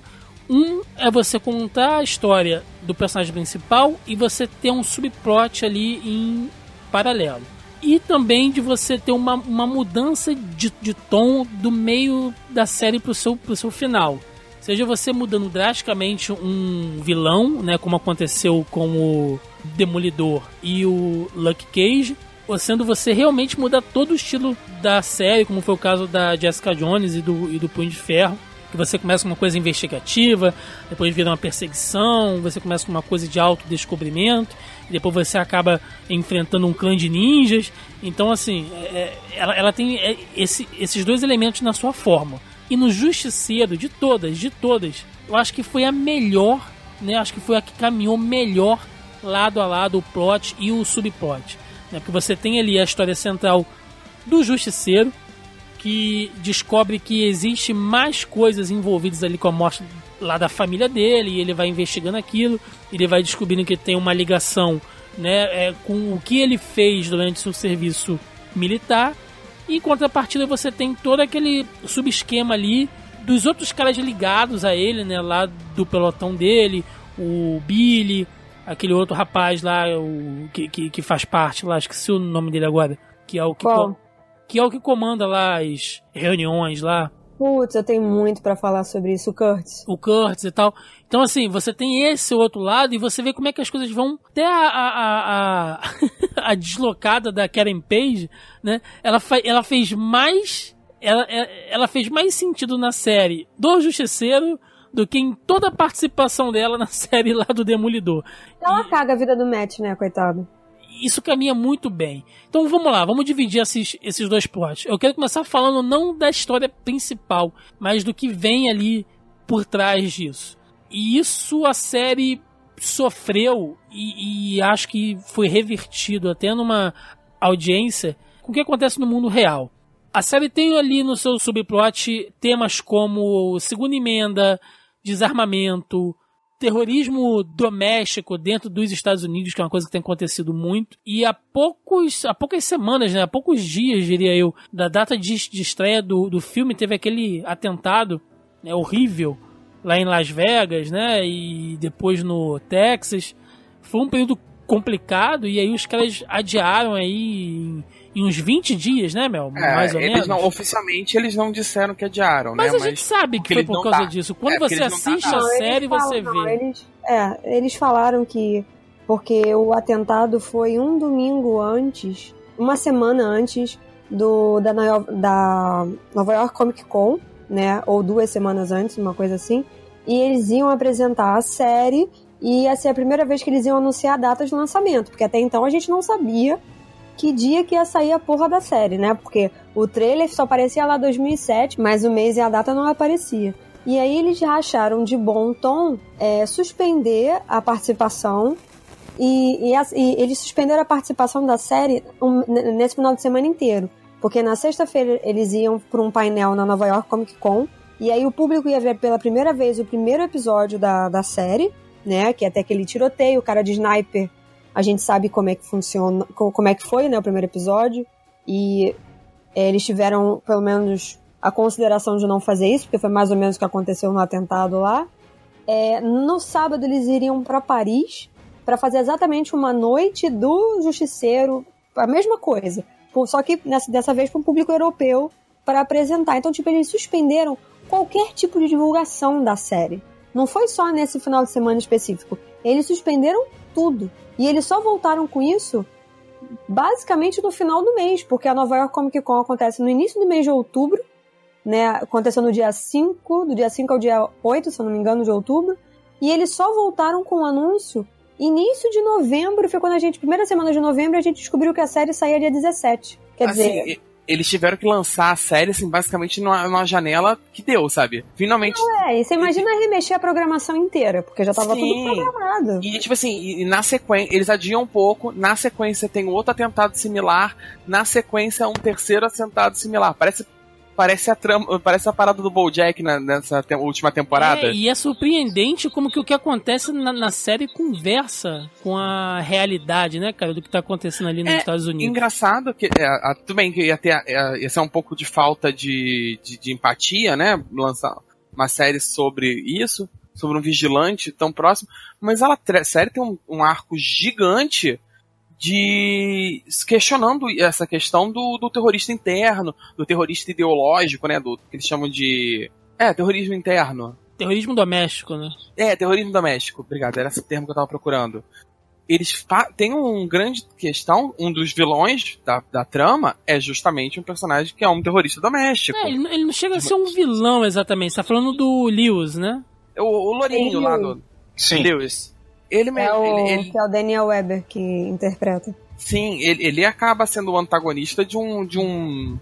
Um é você contar a história do personagem principal e você ter um subplot ali em paralelo. E também de você ter uma, uma mudança de, de tom do meio da série pro seu, pro seu final. Seja você mudando drasticamente um vilão, né, como aconteceu com o Demolidor e o Luke Cage, ou sendo você realmente mudar todo o estilo da série, como foi o caso da Jessica Jones e do, e do Punho de Ferro, que você começa com uma coisa investigativa, depois vira uma perseguição, você começa com uma coisa de autodescobrimento, e depois você acaba enfrentando um clã de ninjas. Então, assim, é, é ela, ela tem é, esse, esses dois elementos na sua forma. E no Justiceiro, de todas, de todas, eu acho que foi a melhor, né? Acho que foi a que caminhou melhor lado a lado o plot e o subplot. Né? Porque você tem ali a história central do Justiceiro, que descobre que existe mais coisas envolvidas ali com a morte lá da família dele, e ele vai investigando aquilo, ele vai descobrindo que tem uma ligação né, é, com o que ele fez durante seu serviço militar, e em contrapartida você tem todo aquele subesquema ali dos outros caras ligados a ele, né, lá do pelotão dele, o Billy, aquele outro rapaz lá, o que, que, que faz parte lá, esqueci o nome dele agora, que é o que... Que é o que comanda lá as reuniões lá. Putz, eu tenho muito para falar sobre isso, o Curtis. O Curtis e tal. Então, assim, você tem esse outro lado e você vê como é que as coisas vão. Até a, a, a, a deslocada da Karen Page, né? Ela, ela fez mais. Ela, ela fez mais sentido na série do Justiceiro do que em toda a participação dela na série lá do Demolidor. Ela e... caga a vida do Matt, né, coitado? Isso caminha muito bem. Então vamos lá, vamos dividir esses, esses dois plots. Eu quero começar falando não da história principal, mas do que vem ali por trás disso. E isso a série sofreu e, e acho que foi revertido até numa audiência com o que acontece no mundo real. A série tem ali no seu subplot temas como segunda emenda, desarmamento, terrorismo doméstico dentro dos Estados Unidos, que é uma coisa que tem acontecido muito. E há poucos, há poucas semanas, né, há poucos dias, diria eu, da data de, de estreia do, do filme, teve aquele atentado né, horrível lá em Las Vegas, né, e depois no Texas. Foi um período complicado e aí os caras adiaram aí em uns 20 dias, né, Mel? É, Mais ou eles menos. Não, oficialmente eles não disseram que adiaram, mas né? A gente sabe que foi por causa dá. disso. Quando é, você assiste a série, falam, você não, vê. Eles, é, eles falaram que porque o atentado foi um domingo antes, uma semana antes do da, da Nova York Comic Con, né? Ou duas semanas antes, uma coisa assim. E eles iam apresentar a série e ia ser a primeira vez que eles iam anunciar a data de lançamento, porque até então a gente não sabia que dia que ia sair a porra da série, né? Porque o trailer só aparecia lá 2007, mas o mês e a data não aparecia. E aí eles acharam de bom tom é, suspender a participação e, e, e, eles suspenderam a participação da série um, nesse final de semana inteiro. Porque na sexta-feira eles iam para um painel na Nova York Comic Con e aí o público ia ver pela primeira vez o primeiro episódio da, da série, né? Que é até aquele tiroteio, o cara de sniper a gente sabe como é que funciona, como é que foi, né, o primeiro episódio. E é, eles tiveram, pelo menos, a consideração de não fazer isso, porque foi mais ou menos o que aconteceu no atentado lá. É, no sábado eles iriam para Paris para fazer exatamente uma noite do Justiceiro, a mesma coisa, só que nessa, dessa vez para um público europeu para apresentar. Então, tipo, eles suspenderam qualquer tipo de divulgação da série. Não foi só nesse final de semana específico. Eles suspenderam tudo. E eles só voltaram com isso basicamente no final do mês, porque a Nova York Comic Con acontece no início do mês de outubro, né? Aconteceu no dia 5, do dia 5 ao dia 8, se eu não me engano, de outubro. E eles só voltaram com o anúncio início de novembro, foi quando a gente, primeira semana de novembro, a gente descobriu que a série saía dia 17. Quer assim, dizer, eles tiveram que lançar a série, assim, basicamente numa, numa janela que deu, sabe? Finalmente. Não, é, e você imagina remexer a programação inteira, porque já tava Sim. tudo programado. E, tipo assim, e, na sequência, eles adiam um pouco, na sequência tem outro atentado similar, na sequência um terceiro atentado similar. Parece parece a trama, parece a parada do BoJack na, nessa te última temporada. É, e é surpreendente como que o que acontece na, na, série conversa com a realidade, né, cara, do que tá acontecendo ali nos é, Estados Unidos. Engraçado que é, a, tudo bem que ia ter ia, ia ser um pouco de falta de, de, de empatia, né, lançar uma série sobre isso. sobre um vigilante tão próximo, mas ela, a série tem um, um arco gigante de questionando essa questão do, do terrorista interno, do terrorista ideológico, né, do que eles chamam de é, terrorismo interno. Terrorismo doméstico, né? É, terrorismo doméstico. Obrigado, era esse termo que eu tava procurando. Eles têm um grande questão, um dos vilões da, da trama é justamente um personagem que é um terrorista doméstico. É, ele, ele, não chega a ser um vilão exatamente, você tá falando do Lewis, né? O, o Lourinho lá do Sim. Lewis. Ele mesmo. É o, ele, ele... Que é o Daniel Weber que interpreta. Sim, ele, ele acaba sendo o antagonista de um, de um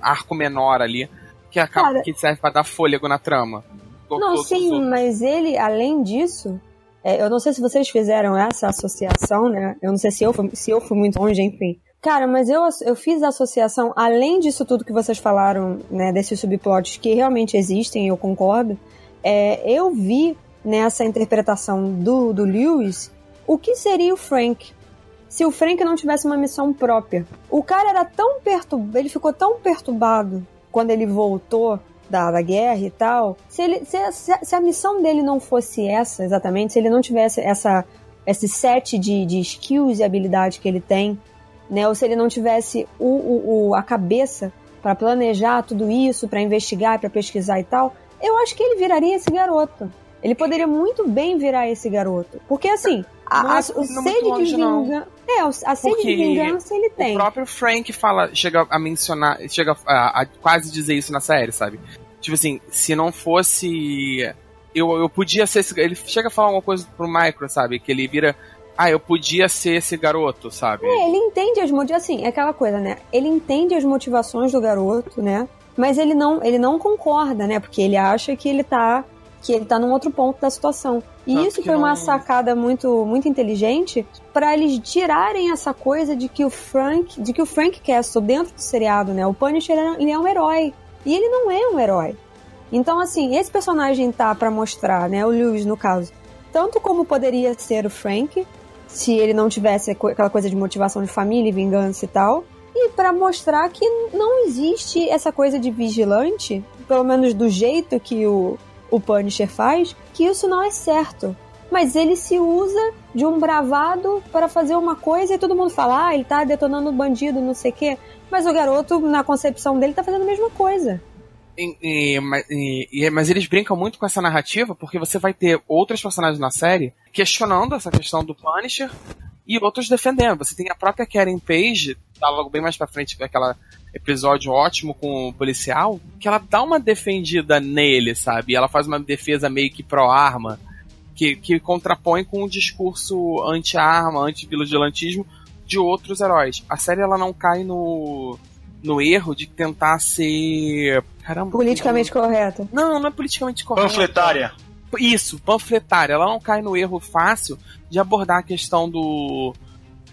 arco menor ali, que acaba Cara, que serve para dar fôlego na trama. Não, sim, mas ele, além disso, é, eu não sei se vocês fizeram essa associação, né? Eu não sei se eu fui, se eu fui muito longe, enfim. Cara, mas eu, eu fiz a associação, além disso tudo que vocês falaram, né, desses subplots que realmente existem, eu concordo, é, eu vi nessa interpretação do, do Lewis o que seria o Frank se o Frank não tivesse uma missão própria. O cara era tão perturbado, ele ficou tão perturbado quando ele voltou da, da guerra e tal. Se, ele, se, se, a missão dele não fosse essa, exatamente, se ele não tivesse essa, esse set de, de skills e habilidade que ele tem, né, ou se ele não tivesse o, o, o a cabeça para planejar tudo isso, para investigar, para pesquisar e tal, eu acho que ele viraria esse garoto. Ele poderia muito bem virar esse garoto. Porque assim, a, a, o sede de vingança. É, a sede de vingança ele tem. O próprio Frank fala, chega a mencionar, chega a, a, quase dizer isso na série, sabe? Tipo assim, se não fosse. Eu, eu podia ser esse. Ele chega a falar uma coisa pro Micro, sabe? Que ele vira. Ah, eu podia ser esse garoto, sabe? É, ele entende as motivações. Assim, é aquela coisa, né? Ele entende as motivações do garoto, né? Mas ele não, ele não concorda, né? Porque ele acha que ele tá que ele tá num outro ponto da situação. E Tanto isso foi não... uma sacada muito muito inteligente para eles tirarem essa coisa de que o Frank, de que o Frank Castle dentro do seriado, né, o Punisher ele é um herói. E ele não é um herói. Então assim, esse personagem tá para mostrar, né, o Lewis no caso, tanto como poderia ser o Frank, se ele não tivesse aquela coisa de motivação de família e vingança e tal, e para mostrar que não existe essa coisa de vigilante, pelo menos do jeito que o o Punisher faz, que isso não é certo. Mas ele se usa de um bravado para fazer uma coisa e todo mundo fala, ah, ele tá detonando bandido, não sei o quê. Mas o garoto, na concepção dele, tá fazendo a mesma coisa. E, e, e, mas eles brincam muito com essa narrativa porque você vai ter outros personagens na série questionando essa questão do Punisher e outros defendendo. Você tem a própria Karen Page, tá logo bem mais pra frente, aquela episódio ótimo com o policial, que ela dá uma defendida nele, sabe? Ela faz uma defesa meio que pró-arma, que, que contrapõe com o discurso anti-arma, anti-vigilantismo de outros heróis. A série ela não cai no, no erro de tentar ser. Caramba. Politicamente que... correta. Não, não é politicamente correta. Panfletária. Isso, panfletária. Ela não cai no erro fácil de abordar a questão do,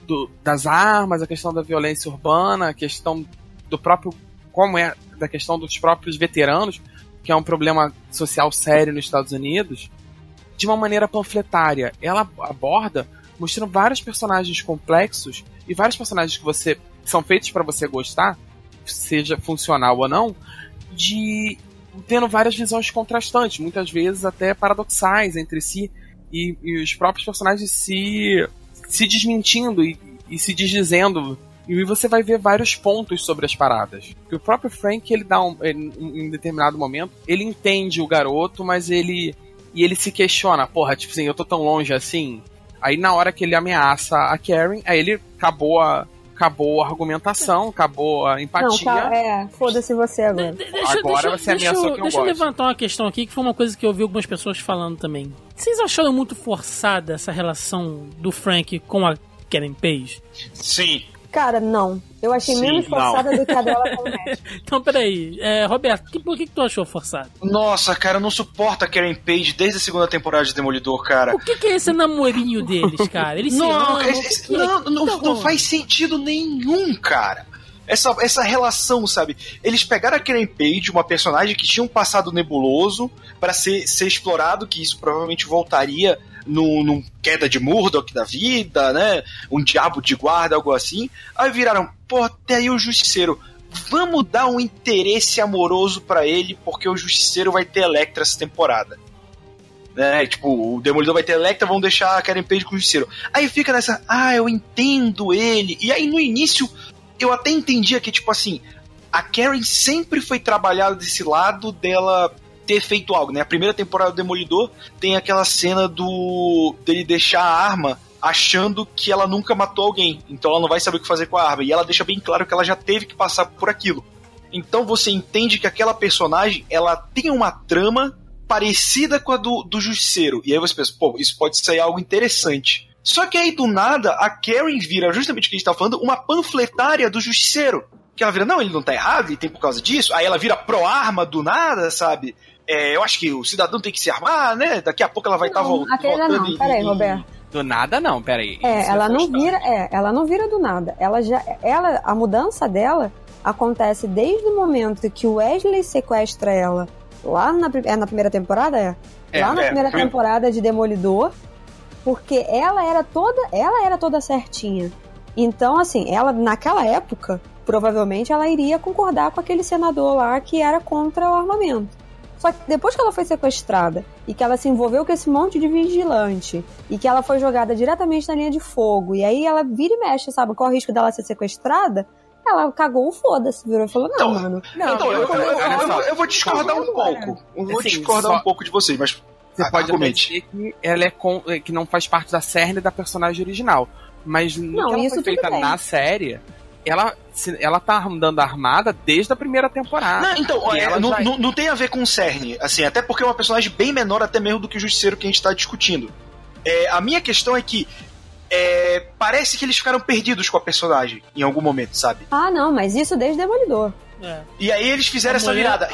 do, das armas, a questão da violência urbana, a questão do próprio. como é da questão dos próprios veteranos, que é um problema social sério nos Estados Unidos, de uma maneira panfletária. Ela aborda mostrando vários personagens complexos e vários personagens que você são feitos para você gostar, seja funcional ou não, de tendo várias visões contrastantes, muitas vezes até paradoxais entre si e, e os próprios personagens se se desmentindo e, e se desdizendo e você vai ver vários pontos sobre as paradas. Que o próprio Frank, ele dá um, ele, em determinado momento, ele entende o garoto, mas ele e ele se questiona, porra, tipo assim, eu tô tão longe assim. Aí na hora que ele ameaça a Karen, aí ele acabou a acabou a argumentação, acabou a empatia. Não, tá, é, foda-se você agora. De deixa, agora deixa, você ameaçou deixa, que eu Deixa eu levantar uma questão aqui, que foi uma coisa que eu ouvi algumas pessoas falando também. Vocês acharam muito forçada essa relação do Frank com a Karen Page? Sim. Cara, não. Eu achei Sim, menos forçada não. do que a dela com o Então, peraí. É, Roberto, que, por que, que tu achou forçado? Nossa, cara, eu não suporto a Karen Page desde a segunda temporada de Demolidor, cara. O que, que é esse namorinho deles, cara? Eles não, se amam, esse, não, não, não, não faz sentido nenhum, cara essa, essa relação, sabe? Eles pegaram a Karen Page, uma personagem que tinha um passado nebuloso, para ser, ser explorado, que isso provavelmente voltaria num, num queda de Murdoch da vida, né? Um diabo de guarda, algo assim. Aí viraram, pô, até aí o Justiceiro. Vamos dar um interesse amoroso para ele, porque o Justiceiro vai ter Electra essa temporada. né? Tipo, o Demolidor vai ter Electra, vão deixar a Karen Page com o Justiceiro. Aí fica nessa, ah, eu entendo ele. E aí no início eu até entendia que, tipo assim, a Karen sempre foi trabalhada desse lado dela ter feito algo, né? A primeira temporada do Demolidor tem aquela cena do dele deixar a arma achando que ela nunca matou alguém, então ela não vai saber o que fazer com a arma. E ela deixa bem claro que ela já teve que passar por aquilo. Então você entende que aquela personagem ela tem uma trama parecida com a do, do Justiceiro. E aí você pensa, pô, isso pode ser algo interessante. Só que aí do nada a Karen vira justamente o que a gente tá falando, uma panfletária do Justiceiro. Que ela vira, não, ele não tá errado, ele tem por causa disso. Aí ela vira pró-arma do nada, sabe? É, eu acho que o cidadão tem que se armar, né? Daqui a pouco ela vai estar tá voltando. Aquela não, peraí, Roberto. Do nada não, peraí. É, ela não vira, é, ela não vira do nada. Ela já, ela, a mudança dela acontece desde o momento que o Wesley sequestra ela lá na, é na primeira temporada, é? é lá na é, primeira temporada de Demolidor, porque ela era toda, ela era toda certinha. Então, assim, ela naquela época, provavelmente ela iria concordar com aquele senador lá que era contra o armamento. Só que depois que ela foi sequestrada e que ela se envolveu com esse monte de vigilante e que ela foi jogada diretamente na linha de fogo e aí ela vira e mexe, sabe? Qual o risco dela ser sequestrada? Ela cagou o foda-se, virou e falou, não, então, mano. Não, então, eu, eu, eu, eu, vou discordar um pouco. Eu vou assim, discordar só... um pouco de vocês, mas você pode dizer que ela é com, que não faz parte da cerne da personagem original. Mas no não, que ela foi feita bem. na série, ela, ela tá andando armada desde a primeira temporada. Não, então, é, não, já... não, não, tem a ver com o cerne, assim, até porque é uma personagem bem menor até mesmo do que o Justiceiro que a gente tá discutindo. É, a minha questão é que é, parece que eles ficaram perdidos com a personagem em algum momento, sabe? Ah, não, mas isso desde Demolidor. É. E aí eles fizeram a essa mulher, virada.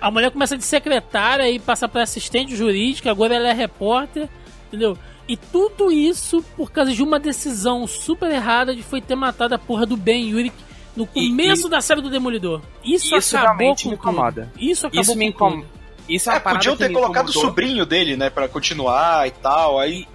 A, a, mulher começa de secretária e passa para assistente jurídica, agora ela é repórter, entendeu? E tudo isso por causa de uma decisão super errada de foi ter matado a porra do Ben Yurik no começo e, e, da série do Demolidor. Isso, isso acabou com me incomoda. Tudo. Isso acabou isso me incomoda. Isso é, é podiam ter colocado o sobrinho dele, né, para continuar e tal. Aí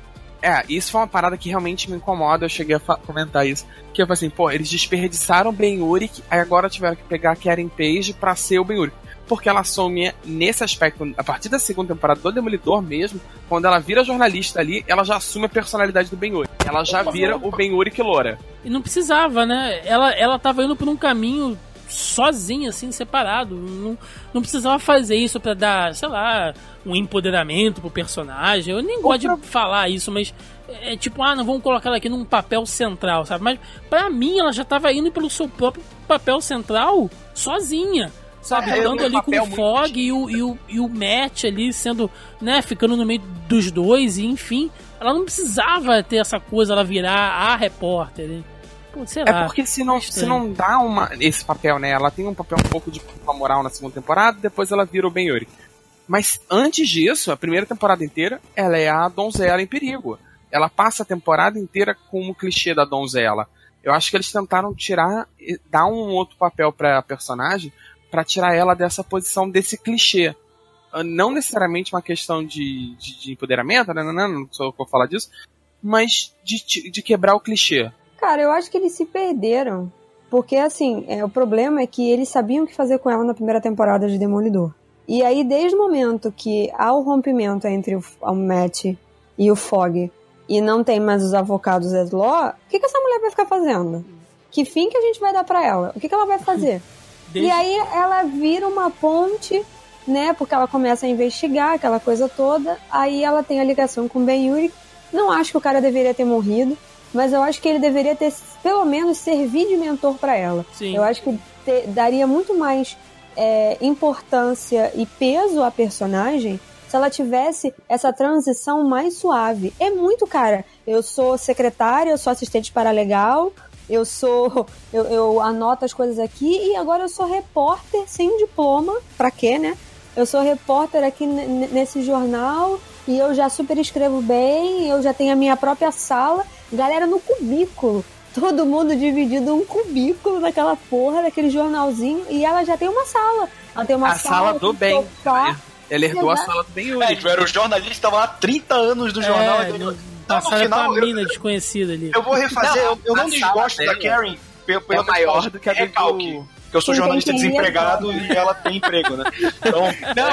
é, isso foi uma parada que realmente me incomoda, eu cheguei a comentar isso. Que eu falei assim, pô, eles desperdiçaram o Ben Urich, aí agora tiveram que pegar a Karen Page pra ser o Ben Urich. Porque ela assume nesse aspecto, a partir da segunda temporada do Demolidor mesmo, quando ela vira jornalista ali, ela já assume a personalidade do Ben Urich. Ela já vira o Ben Urich loura. E não precisava, né? Ela, ela tava indo por um caminho sozinha, assim, separado. Não, não precisava fazer isso para dar, sei lá, um empoderamento pro personagem. Eu nem gosto de falar isso, mas é tipo, ah, não vamos colocar ela aqui num papel central, sabe? Mas para mim ela já tava indo pelo seu próprio papel central sozinha. Sabe, é, ali com o Fog e o, e, o, e o Matt ali sendo, né, ficando no meio dos dois, e enfim, ela não precisava ter essa coisa, ela virar a repórter, né? Pô, é lá, porque se não, se não dá uma, esse papel, né? Ela tem um papel um pouco de moral na segunda temporada, depois ela vira o Ben Yuri. Mas antes disso, a primeira temporada inteira, ela é a donzela em perigo. Ela passa a temporada inteira com o clichê da donzela. Eu acho que eles tentaram tirar, dar um outro papel pra personagem, para tirar ela dessa posição, desse clichê. Ah, não necessariamente uma questão de, de, de empoderamento, né, não, não, não sou eu que vou falar disso, mas de, de quebrar o clichê. Cara, eu acho que eles se perderam. Porque, assim, é, o problema é que eles sabiam o que fazer com ela na primeira temporada de Demolidor. E aí, desde o momento que há o rompimento entre o, o Matt e o Fog e não tem mais os avocados Law, o que, que essa mulher vai ficar fazendo? Que fim que a gente vai dar para ela? O que, que ela vai fazer? Desde... E aí ela vira uma ponte, né? Porque ela começa a investigar aquela coisa toda. Aí ela tem a ligação com Ben Yuri. Não acho que o cara deveria ter morrido mas eu acho que ele deveria ter, pelo menos, servir de mentor para ela. Sim. Eu acho que ter, daria muito mais é, importância e peso à personagem se ela tivesse essa transição mais suave. É muito, cara. Eu sou secretária, eu sou assistente paralegal, eu sou. Eu, eu anoto as coisas aqui e agora eu sou repórter sem diploma. Pra quê, né? Eu sou repórter aqui nesse jornal e eu já super escrevo bem, eu já tenho a minha própria sala Galera no cubículo. Todo mundo dividido um cubículo naquela porra, daquele jornalzinho. E ela já tem uma sala. Ela tem uma a sala, sala do bem. Sofá, ela herdou a sala do bem hoje. É, era o jornalista, estava lá há 30 anos do jornal. É, no, passaram final, uma mina desconhecida ali. Eu vou refazer, não, eu, eu não desgosto da Karen pelo, pelo é maior do que a do, Porque eu sou jornalista é desempregado e ela tem emprego, né? Então,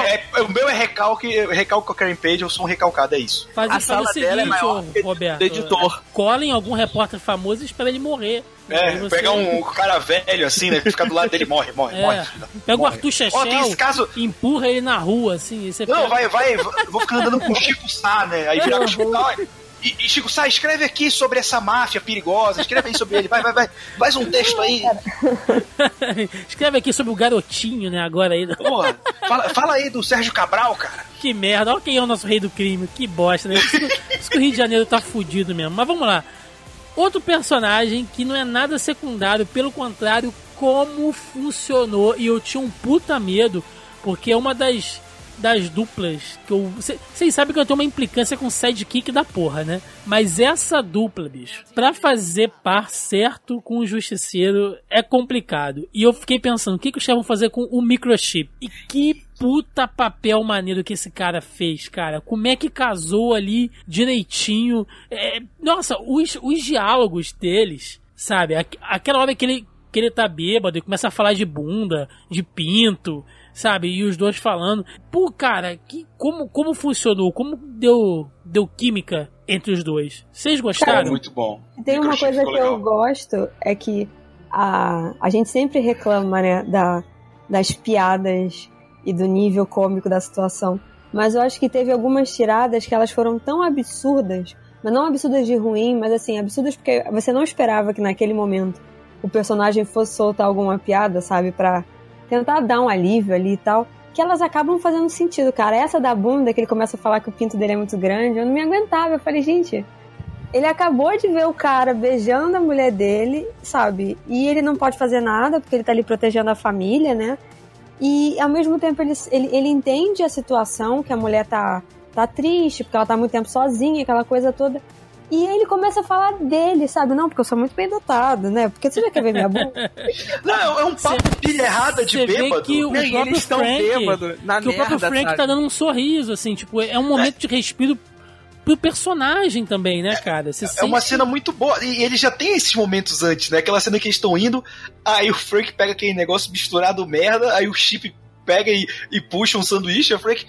é- é- o meu é recalque, recalque Karen Page, eu sou um recalcado, é isso. Faz, A faz sala o seguinte, dela é maior Roberto. do editor. Cola em algum repórter famoso e espera ele morrer. É, você- pegar um cara velho assim, né? Que fica do lado dele, morre, morre, É. morre. Pega o morre. Arthur Ó, tem Chechel, esse caso. empurra ele na rua, assim. E você Não, pega- vai, vai, eu vou ficar andando com o Chico Sá, né? Aí vira Chico Sá, e, e Chico Sá, escreve aqui sobre essa máfia perigosa, escreve aí sobre ele, vai, vai, vai, faz um texto aí. Escreve aqui sobre o garotinho, né? Agora aí. Porra, fala, fala aí do Sérgio Cabral, cara. Que merda, olha quem é o nosso rei do crime. Que bosta, né? Isso, isso que o Rio de Janeiro tá fudido mesmo. Mas vamos lá. Outro personagem que não é nada secundário, pelo contrário, como funcionou. E eu tinha um puta medo, porque é uma das, das duplas que eu. Vocês sabem que eu tenho uma implicância com sidekick da porra, né? Mas essa dupla, bicho, pra fazer par certo com o Justiceiro é complicado. E eu fiquei pensando, o que, que os caras vão fazer com o microchip? E que puta papel maneiro que esse cara fez, cara. Como é que casou ali direitinho. É, nossa, os, os diálogos deles, sabe? Aqu- Aquela hora que ele, que ele tá bêbado e começa a falar de bunda, de pinto, sabe? E os dois falando. Pô, cara, que, como, como funcionou? Como deu, deu química entre os dois? Vocês gostaram? Muito bom. Tem uma coisa que eu legal. gosto, é que a, a gente sempre reclama, né, da, das piadas e do nível cômico da situação. Mas eu acho que teve algumas tiradas que elas foram tão absurdas, mas não absurdas de ruim, mas assim, absurdas porque você não esperava que naquele momento o personagem fosse soltar alguma piada, sabe, pra tentar dar um alívio ali e tal, que elas acabam fazendo sentido, cara. Essa da bunda, que ele começa a falar que o pinto dele é muito grande, eu não me aguentava. Eu falei, gente, ele acabou de ver o cara beijando a mulher dele, sabe? E ele não pode fazer nada porque ele tá ali protegendo a família, né? E ao mesmo tempo ele, ele, ele entende a situação, que a mulher tá, tá triste, porque ela tá muito tempo sozinha, aquela coisa toda. E aí ele começa a falar dele, sabe? Não, porque eu sou muito bem dotado, né? Porque você já quer ver minha bunda? Não, é um papo pilha errada de Você vê bêbado. que o próprio eles estão Frank, bêbados na que o próprio merda, Frank sabe? tá dando um sorriso, assim, tipo, é um momento de respiro pro personagem também, né, cara? Você É uma cena muito boa. E ele já tem esses momentos antes, né? Aquela cena que eles estão indo, aí o Frank pega aquele negócio misturado merda, aí o Chip pega e, e puxa um sanduíche, o Frank.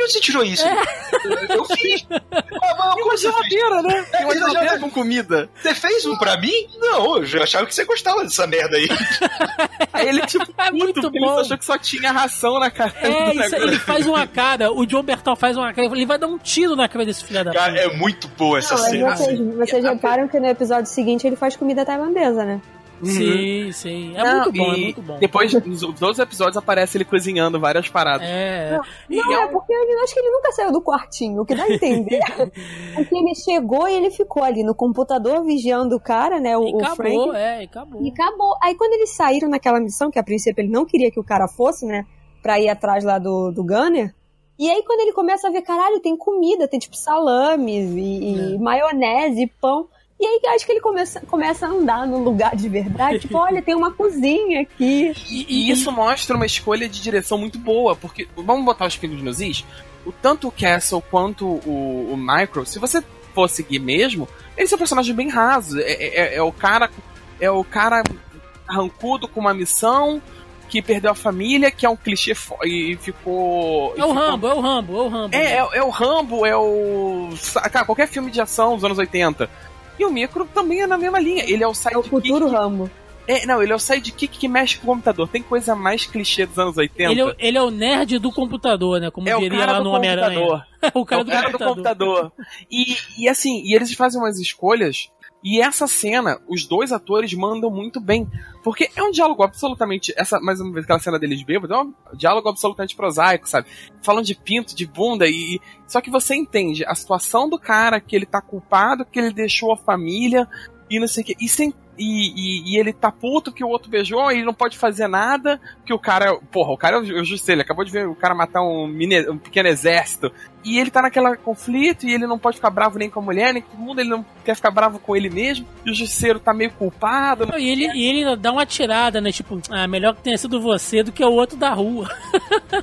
De onde você tirou isso? Eu, eu fiz. Ah, mas fez? Geladeira, né? Tem uma É, geladeira com comida. Você fez um pra mim? Não, eu já achava que você gostava dessa merda aí. Aí ele, tipo, É muito puto, ele bom. achou que só tinha ração na cara É, do isso, ele faz uma cara, o John Bertal faz uma cara, ele vai dar um tiro na cara desse filho da Cara, puta. é muito boa essa Não, cena. vocês, vocês reparam que no episódio seguinte ele faz comida tailandesa, né? Sim, sim. É Não, muito bom, é muito bom. Depois, nos outros episódios, aparece ele cozinhando várias paradas. É. E Não, é é porque ele acho que ele nunca saiu do quartinho. O que dá a entender é que ele chegou e ele ficou ali no computador vigiando o cara, né? O, E o acabou, Frank. é, e acabou. E acabou. Aí quando eles saíram naquela missão, que a princípio ele não queria que o cara fosse, né? Pra ir atrás lá do, do Gunner. E aí quando ele começa a ver, caralho, tem comida, tem tipo salame e, e É. maionese e pão. E aí acho que ele começa, começa a andar no lugar de verdade. tipo, olha, tem uma cozinha aqui. E, e isso mostra uma escolha de direção muito boa, porque, vamos botar os pingos nos is, o, tanto o Castle quanto o, o Micro, se você for seguir mesmo, eles são personagens bem rasos. É, é- é o cara é o cara arrancudo com uma missão que perdeu a família, que é um clichê fo- e ficou... É o ficou- Rambo, é o Rambo, é o Rambo. É, é, é o Rambo, é o. Cara, qualquer filme de ação dos anos 80. E o Micro também é na mesma linha. Ele é o É o sidekick. futuro Rambo. É, não, ele é o sidekick que mexe com o computador. Tem coisa mais clichê dos anos 80. Ele é, o- ele é o nerd do computador, né? Como É diria lá do no Homem-Aranha. computador. o cara, é o cara do computador. E, e assim, e eles fazem umas escolhas. E essa cena, os dois atores mandam muito bem. Porque é um diálogo absolutamente. Essa, mais uma vez, aquela cena deles bêbados, é um diálogo absolutamente prosaico, sabe? Falam de pinto, de bunda, e. Só que você entende a situação do cara, que ele tá culpado, que ele deixou a família, e não sei o que. E, sem, e, e, e ele tá puto que o outro beijou, e ele não pode fazer nada, que o cara. Porra, o cara é o eu justiça, ele acabou de ver o cara matar um, mini, um pequeno exército. E ele tá naquele conflito e ele não pode ficar bravo nem com a mulher, nem com todo mundo, ele não quer ficar bravo com ele mesmo. E o justiceiro tá meio culpado. E ele, e ele dá uma tirada, né? Tipo, ah, melhor que tenha sido você do que o outro da rua.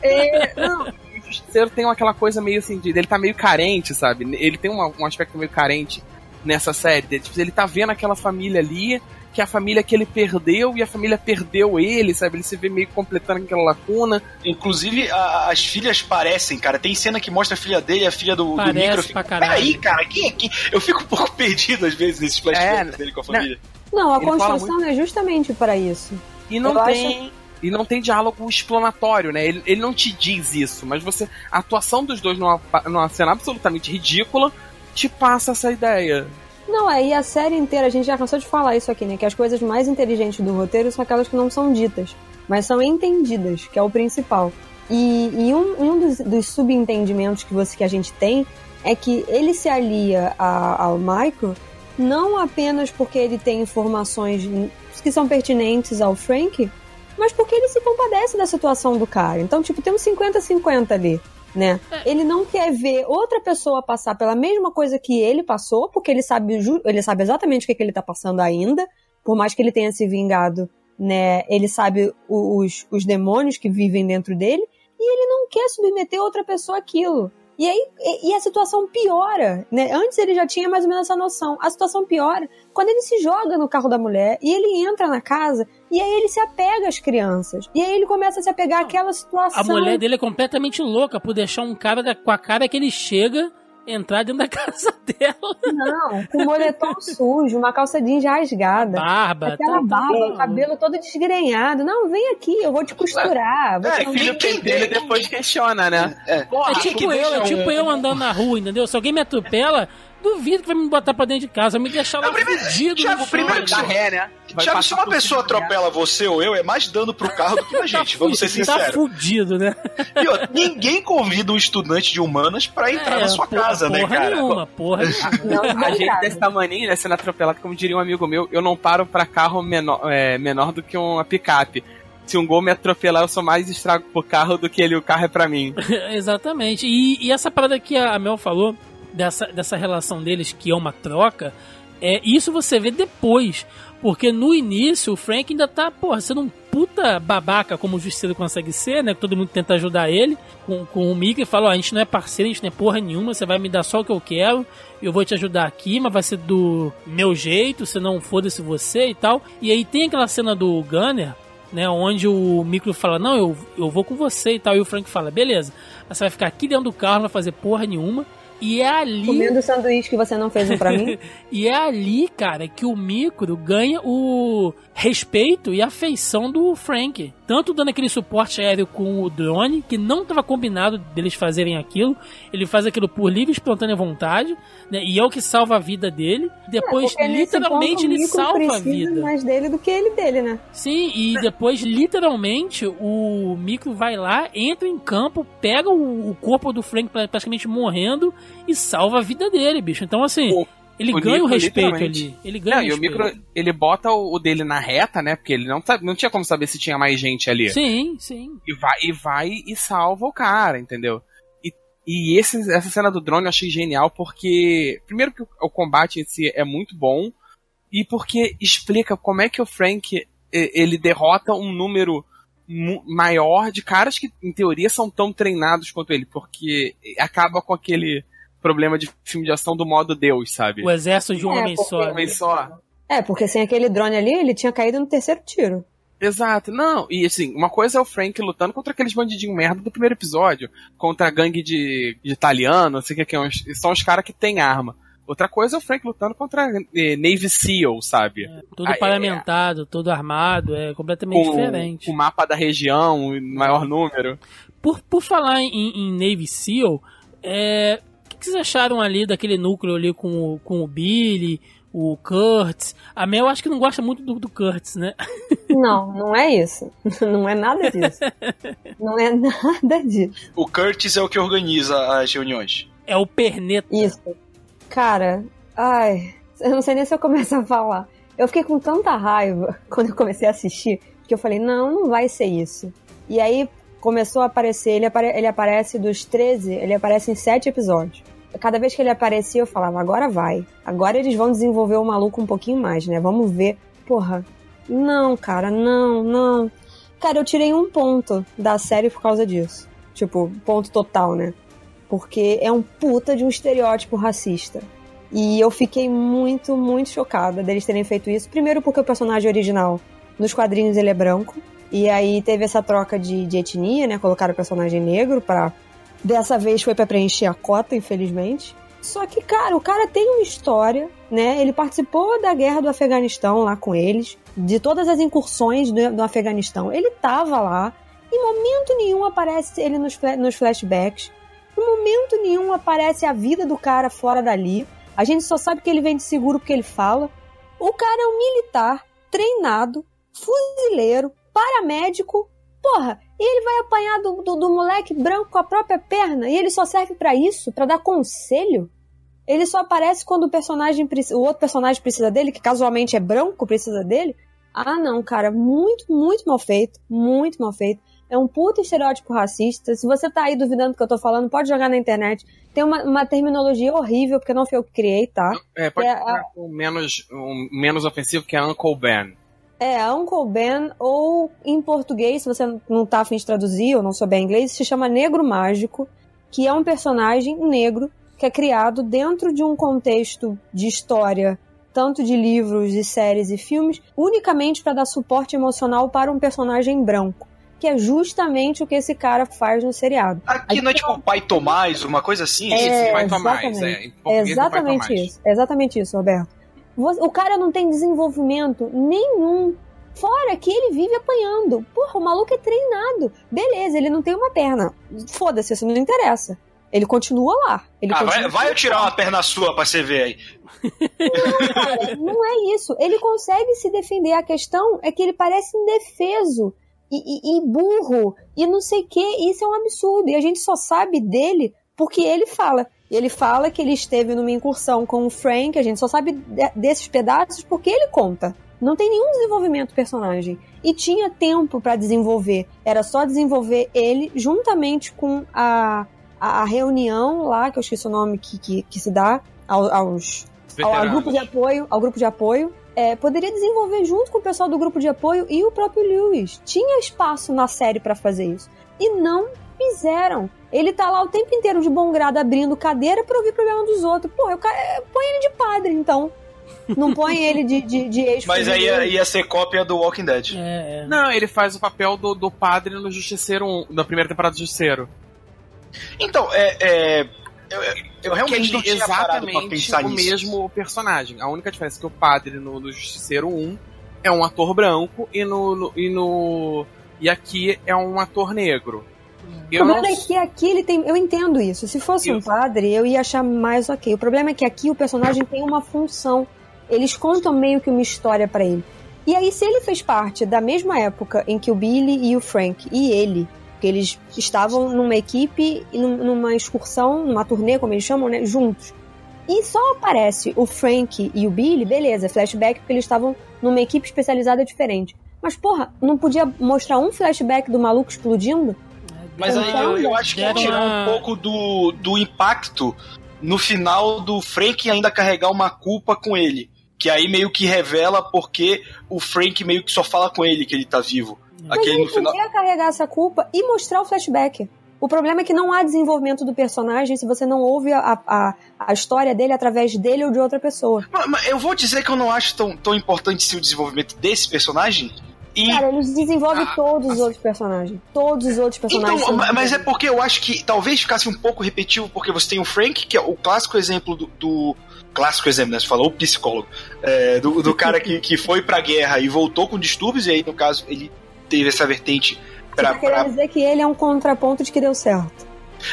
É, não. O justiceiro tem aquela coisa meio assim, de, ele tá meio carente, sabe? Ele tem uma- um aspecto meio carente nessa série. dele. Tipo, ele tá vendo aquela família ali que a família que ele perdeu e a família perdeu ele, sabe? Ele se vê meio completando aquela lacuna. Inclusive, a- as filhas parecem, cara. Tem cena que mostra a filha dele e a filha do, do Parece micro. Eu fico, pra caralho. Peraí, cara, quem é quem? Eu fico um pouco perdido às vezes nesses flashbacks É, dele com a não. família. Não, a Ele construção é justamente para isso. E não Eu tem. E não tem diálogo explanatório, né? Ele, ele não te diz isso, mas você. A atuação dos dois numa, numa cena absolutamente ridícula te passa essa ideia. Não, é, e a série inteira, a gente já cansou de falar isso aqui, né? Que as coisas mais inteligentes do roteiro são aquelas que não são ditas, mas são entendidas, que é o principal. E, e um, um dos, dos subentendimentos que, você, que a gente tem é que ele se alia a- ao Michael não apenas porque ele tem informações que são pertinentes ao Frank, mas porque ele se compadece da situação do cara. Então, tipo, tem um 50-50 ali, né? Ele não quer ver outra pessoa passar pela mesma coisa que ele passou, porque ele sabe, ele sabe exatamente o que, que ele tá passando ainda, por mais que ele tenha se vingado, né? Ele sabe os, os demônios que vivem dentro dele, e ele não quer submeter outra pessoa àquilo. E aí, e, e a situação piora, né? Antes ele já tinha mais ou menos essa noção. A situação piora quando ele se joga no carro da mulher e ele entra na casa e aí ele se apega às crianças. E aí ele começa a se apegar àquela situação. A mulher dele é completamente louca por deixar um cara com a cara que ele chega entrar dentro da casa dela. Não, com moletom sujo, uma calça jeans rasgada. Barba. Aquela tá- barba, o cabelo todo desgrenhado. Não, vem aqui, eu vou te costurar. Vou É, filho, quem dele depois questiona, né? É. É Porra, tipo que eu, é tipo eu andando na rua, entendeu? Se alguém me atropela, duvido que vai me botar pra dentro de casa, vai me deixar lá Não, primeiro- fudido. Thiago, primeiro que ré, né? Thiago, se uma pessoa atropela você ou eu, é mais dano pro carro do que pra gente, vamos ser Tá sinceros. fudido, né? E outra, ninguém convida um estudante de humanas pra entrar É, na sua porra- casa, né, porra cara? Nenhuma, porra nenhuma. Não, A gente obrigada. desse tamanho, né, sendo atropelado, como diria um amigo meu, eu não paro pra carro menor, é, menor do que uma picape. Se um gol me atropelar, eu sou mais estrago pro carro do que ele, o carro é pra mim. Exatamente. E, e essa parada que a Mel falou, dessa, dessa relação deles, que é uma troca, é isso você vê depois. Porque no início o Frank ainda tá, porra, sendo um puta babaca como o Justiceiro consegue ser, né? Todo mundo tenta ajudar ele com, com o Mickey e fala, ó, a gente não é parceiro, a gente não é porra nenhuma, você vai me dar só o que eu quero, eu vou te ajudar aqui, mas vai ser do meu jeito, senão foda-se você e tal. E aí tem aquela cena do Gunner, né, onde o Micro fala, não, eu, eu vou com você e tal, e o Frank fala, beleza, mas você vai ficar aqui dentro do carro, não vai fazer porra nenhuma, e é ali, Comendo o sanduíche que você não fez um pra mim. e é ali, cara, que o Micro ganha o respeito e afeição do Frank. Tanto dando aquele suporte aéreo com o drone, que não estava combinado deles fazerem aquilo. Ele faz aquilo por livre e espontânea vontade, né? E é o que salva a vida dele. Depois, Porque nesse literalmente, ele salva a vida. mais dele do que ele dele, né? Sim, e depois, literalmente, o Micro vai lá, entra em campo, pega o, o corpo do Frank pra- praticamente morrendo e salva a vida dele, bicho. Então, assim, O- ele o ganha o Micro, respeito ali. Ele ganha Não, o e o respeito. micro, ele bota o, o dele na reta, né? Porque ele não, não tinha como saber se tinha mais gente ali. Sim, sim. E vai, e vai e salva o cara, entendeu? E, e esse, essa cena do drone eu achei genial porque, primeiro que o, o combate em si é muito bom, e porque explica como é que o Frank ele derrota um número maior de caras que, em teoria, são tão treinados quanto ele, porque acaba com aquele problema de filme de ação do modo Deus, sabe? O exército de um É, homem porque- só. né? Homem só. É, porque sem aquele drone ali, ele tinha caído no terceiro tiro. Exato, não, e assim, uma coisa é o Frank lutando contra aqueles bandidinhos merda do primeiro episódio, contra a gangue de, de italiano, não sei o que, que é, uns- são os caras que têm arma. Outra coisa é o Frank lutando contra eh, Navy SEAL, sabe? Todo Ah, é- paramentado, todo armado, é completamente Com diferente. o mapa da região, em maior número. Por, por falar em, em Navy SEAL, é, que, que vocês acharam ali daquele núcleo ali com o, com o Billy, o Kurtz? A Mel acho que não gosta muito do, do Kurtz, né? Não, não é isso. Não é nada disso. Não é nada disso. O Curtis é o que organiza as reuniões. É o perneta. Isso. Cara, ai, eu não sei nem se eu começo a falar. Eu fiquei com tanta raiva quando eu comecei a assistir, que eu falei, não, não vai ser isso. E aí começou a aparecer, ele, apare- ele aparece dos 13, ele aparece em 7 episódios. Cada vez que ele aparecia, eu falava, agora vai. Agora eles vão desenvolver o maluco um pouquinho mais, né? Vamos ver. Porra, não, cara, não, não. Cara, eu tirei um ponto da série por causa disso. Tipo, ponto total, né? Porque é um puta de um estereótipo racista. E eu fiquei muito, muito chocada deles terem feito isso. Primeiro porque o personagem original, nos quadrinhos, ele é branco. E aí teve essa troca de, de etnia, né? Colocaram o personagem negro para Dessa vez foi para preencher a cota, infelizmente. Só que, cara, o cara tem uma história, né? Ele participou da guerra do Afeganistão lá com eles, de todas as incursões do, do Afeganistão. Ele tava lá. Em momento nenhum aparece ele nos, nos flashbacks. Em momento nenhum aparece a vida do cara fora dali. A gente só sabe que ele vem de seguro porque ele fala. O cara é um militar, treinado, fuzileiro, paramédico. Porra, e ele vai apanhar do, do, do moleque branco com a própria perna. E ele só serve para isso, para dar conselho. Ele só aparece quando o personagem o outro personagem precisa dele, que casualmente é branco, precisa dele. Ah, não, cara, muito, muito mal feito, muito mal feito. É um puta estereótipo racista. Se você tá aí duvidando do que eu tô falando, pode jogar na internet. Tem uma, uma terminologia horrível, porque não foi eu que criei, tá? É, pode é, um menos, um menos ofensivo que é Uncle Ben. É, Uncle Ben, ou em português, se você não tá afim de traduzir ou não souber inglês, se chama Negro Mágico, que é um personagem negro que é criado dentro de um contexto de história, tanto de livros e séries e filmes, unicamente para dar suporte emocional para um personagem branco. Que é justamente o que esse cara faz no seriado. Aqui não é tipo Pai Tomás, uma coisa assim? É, Esse, Pai Tomás, é. é exatamente isso. É exatamente isso, Roberto. O cara não tem desenvolvimento nenhum. Fora que ele vive apanhando. Porra, o maluco é treinado. Beleza, ele não tem uma perna. Foda-se, isso não interessa. Ele continua lá. Ele ah, continua vai, vai eu tirar uma perna sua pra você ver aí. Não, cara, não é isso. Ele consegue se defender. A questão é que ele parece indefeso e, e, e burro e não sei o que. Isso é um absurdo. E a gente só sabe dele porque ele fala. E ele fala que ele esteve numa incursão com o Frank, a gente só sabe desses pedaços porque ele conta. Não tem nenhum desenvolvimento do personagem. E tinha tempo para desenvolver. Era só desenvolver ele juntamente com a, a, a, reunião lá, que eu esqueci o nome que, que, que se dá aos, aos ao, ao, grupo de apoio, ao grupo de apoio. É, poderia desenvolver junto com o pessoal do grupo de apoio e o próprio Lewis. Tinha espaço na série para fazer isso. E não fizeram. Ele tá lá o tempo inteiro de bom grado abrindo cadeira pra ouvir problema dos outros. Pô, eu, põe ele de padre, então. Não põe ele de, de, de ex Mas aí ia, ia, ser cópia do Walking Dead. É, é. Não, ele faz o papel do, do padre no Justiceiro 1, na primeira temporada do Justiceiro. Então, é. é eu, eu realmente não tinha exatamente o nisso. mesmo personagem. A única diferença é que o padre no, no Justiceiro 1 é um ator branco e no, no, e no. E aqui é um ator negro. Eu o problema não... é que aqui ele tem. Eu entendo isso. Se fosse isso. um padre, eu ia achar mais ok. O problema é que aqui o personagem tem uma função. Eles contam meio que uma história para ele. E aí, se ele fez parte da mesma época em que o Billy e o Frank e ele, que eles estavam numa equipe, numa excursão, numa turnê, como eles chamam, né? Juntos. E só aparece o Frank e o Billy, beleza, flashback, porque eles estavam numa equipe especializada diferente. Mas, porra, não podia mostrar um flashback do maluco explodindo? Mas aí eu, eu acho que ia tirar um pouco do, do impacto no final do Frank ainda carregar uma culpa com ele. Que aí meio que revela porque o Frank meio que só fala com ele que ele tá vivo. Mas Aquele ele no final... podia carregar essa culpa e mostrar o flashback. O problema é que não há desenvolvimento do personagem se você não ouve a, a, a história dele através dele ou de outra pessoa. Mas, mas eu vou dizer que eu não acho tão, tão importante sim, o desenvolvimento desse personagem, e... Cara, eles desenvolvem ah, todos os outros personagens. Todos os outros personagens. Então, mas é porque eu acho que talvez ficasse um pouco repetitivo, porque você tem o Frank, que é o clássico exemplo do. do clássico exemplo, né? Você falou o psicólogo. É, do, do cara que, que foi pra guerra e voltou com distúrbios, e aí, no caso, ele teve essa vertente. Pra, Você pra... dizer que ele é um contraponto de que deu certo.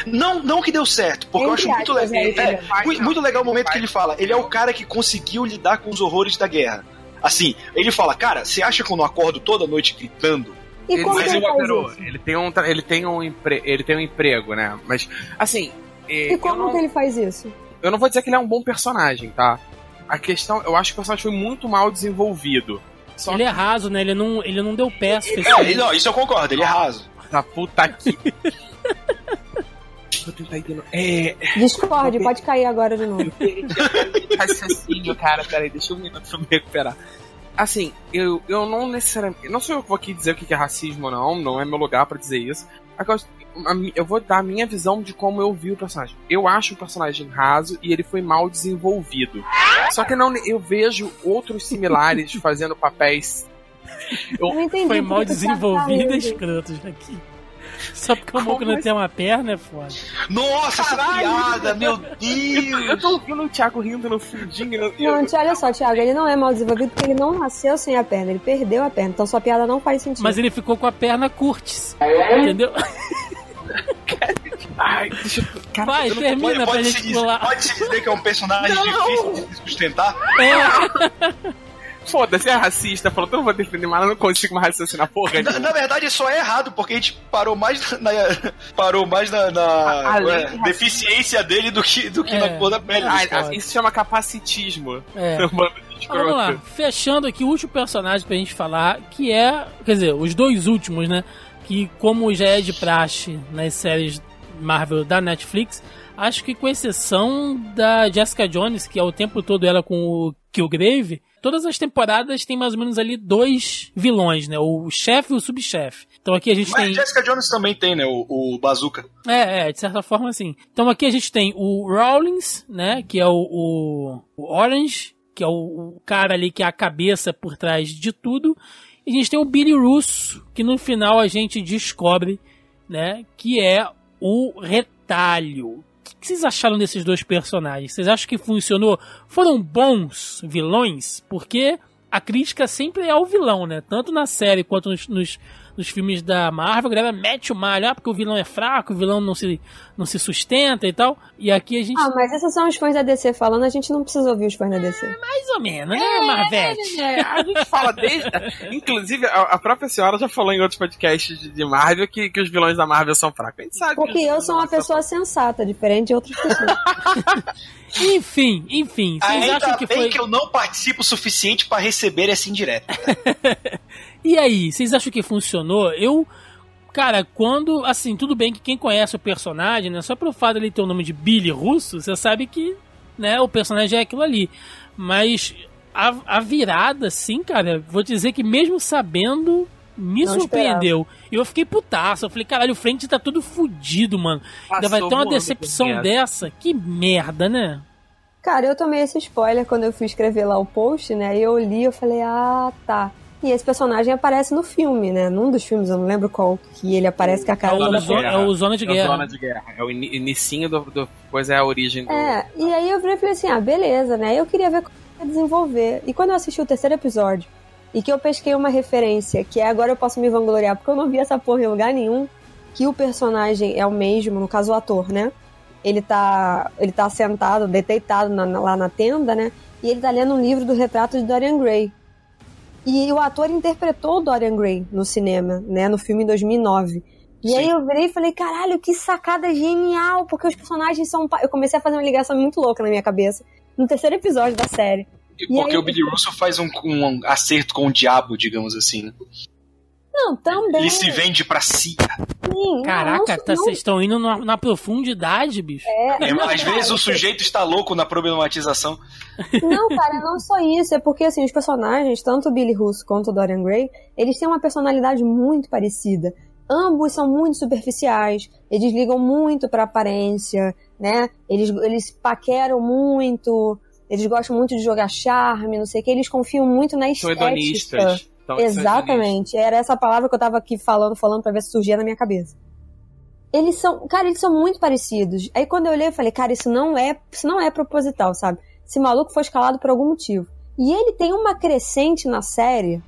Não, não que deu certo, porque Entre eu acho muito legal. É, é, muito legal o momento que ele fala. Ele é o cara que conseguiu lidar com os horrores da guerra. Assim, ele fala, cara, você acha que eu não acordo toda noite gritando? E ele, como ele, faz ele tem um ele tem um empre, ele tem um emprego, né? Mas assim, e como não, que ele faz isso? Eu não vou dizer que ele é um bom personagem, tá? A questão, eu acho que o personagem foi muito mal desenvolvido. Só ele é que... é raso, né? Ele não, ele não deu pé É, não, isso eu concordo, ele é raso. Tá puta que. Vou tentar ignorar. É... Discord, pode cair agora de novo. Raciocínio, cara, peraí, deixa um minuto pra me recuperar. Assim, eu, eu não necessariamente. Não sou eu que vou aqui dizer o que é racismo ou não, não é meu lugar para dizer isso. eu vou dar a minha visão de como eu vi o personagem. Eu acho o personagem raso e ele foi mal desenvolvido. Só que não, eu vejo outros similares fazendo papéis. Eu, não entendi. Foi mal desenvolvido e escrotos aqui. Só porque o Moco não tem uma perna é foda. Nossa, Caralho, essa piada, meu Deus! Eu, eu tô ouvindo o Thiago rindo no fundinho. Não, tia, olha só, Thiago, ele não é mal desenvolvido porque ele não nasceu sem a perna, ele perdeu a perna, então sua piada não faz sentido. Mas ele ficou com a perna curtis. Entendeu? Ai, deixa eu... Cara, Vai, eu termina pode, pra pode gente pular. Pode se dizer que é um personagem não. difícil de sustentar? É. Foda-se, é racista. Falou, tu não vou defender, mas eu não consigo mais raciocinar porra. Na, na, verdade, só é errado, porque a gente parou mais na, parou mais na, na é, deficiência dele do que, do que é. na cor da pele. Ah, isso chama capacitismo. É. Vamos lá, fechando aqui o último personagem pra gente falar, que é, quer dizer, os dois últimos, né? Que como já é de praxe nas séries Marvel da Netflix, acho que com exceção da Jessica Jones, que é o tempo todo ela com o Killgrave, todas as temporadas tem mais ou menos ali dois vilões, né? O chefe e o subchefe. Então aqui a gente Mas tem. Jessica Jones também tem, né? O, o Bazooka. É, é, de certa forma sim. Então aqui a gente tem o Rawlins, né? Que é o, o, o Orange, que é o, o, cara ali que é a cabeça por trás de tudo. E a gente tem o Billy Russo, que no final a gente descobre, né? Que é o retalho que vocês acharam desses dois personagens? Vocês acham que funcionou? Foram bons vilões? Porque a crítica sempre é ao vilão, né? Tanto na série quanto nos, nos, nos filmes da Marvel, a galera mete o malho, ah, porque o vilão é fraco, o vilão não se, não se sustenta e tal. E aqui a gente. Ah, mas esses são os fãs da DC falando, a gente não precisa ouvir os fãs da DC. É, mais ou menos, né, é, Marvete? É, a gente fala desde. Inclusive, a, a, própria senhora já falou em outros podcasts de, de, Marvel que, que os vilões da Marvel são fracos. A gente sabe. Porque eu sou uma pessoa sensata, diferente de outras pessoas. enfim, enfim. Vocês Ainda acham que bem foi. que eu não participo o suficiente para receber essa indireta. e aí, vocês acham que funcionou? Eu Cara, quando. Assim, tudo bem que quem conhece o personagem, né? Só pelo fato de ele ter o nome de Billy Russo, você sabe que né, o personagem é aquilo ali. Mas a, a virada, assim, cara, vou dizer que mesmo sabendo, me Não surpreendeu. E eu fiquei putaço. Eu falei, caralho, o frente tá todo fudido, mano. Passou Ainda vai ter uma decepção dessa? Que merda, né? Cara, eu tomei esse spoiler quando eu fui escrever lá o post, né? E eu li, eu falei, ah, tá. E esse personagem aparece no filme, né? Num dos filmes, eu não lembro qual, que ele aparece com a cara. É o, zona, é o Zona de Guerra. É o Zona de Guerra. É o inicinho do, do. Pois é a origem do. É, e aí eu falei assim: ah, beleza, né? Eu queria ver como ia desenvolver. E quando eu assisti o terceiro episódio, e que eu pesquei uma referência, que é agora eu posso me vangloriar, porque eu não vi essa porra em lugar nenhum, que o personagem é o mesmo, no caso o ator, né? Ele tá, ele tá sentado, deitado na, lá na tenda, né? E ele tá lendo um livro do retrato de Dorian Gray, e o ator interpretou o Dorian Gray no cinema, né? No filme em 2009. E Sim. aí eu virei e falei, caralho, que sacada genial, porque os personagens são... Eu comecei a fazer uma ligação muito louca na minha cabeça, no terceiro episódio da série. E porque aí... o Billy Russell faz um, um, acerto com o diabo, digamos assim. Não, também. Ele se vende pra si. Sim, Caraca, vocês tá, estão indo na, na, profundidade, bicho. É, é às vezes o sujeito está louco na problematização. Não, cara, não só isso. É porque, assim, os personagens, tanto o Billy Russo quanto o Dorian Gray, eles têm uma personalidade muito parecida. Ambos são muito superficiais, eles ligam muito pra aparência, né? Eles, eles paqueram muito, eles gostam muito de jogar charme, não sei o que, eles confiam muito na estética. São hedonistas. Então, Exatamente. Era essa palavra que eu tava aqui falando, falando pra ver se surgia na minha cabeça. Eles são, cara, eles são muito parecidos. Aí quando eu olhei, eu falei, cara, isso não é, isso não é proposital, sabe? Esse maluco foi escalado por algum motivo. E ele tem uma crescente na série.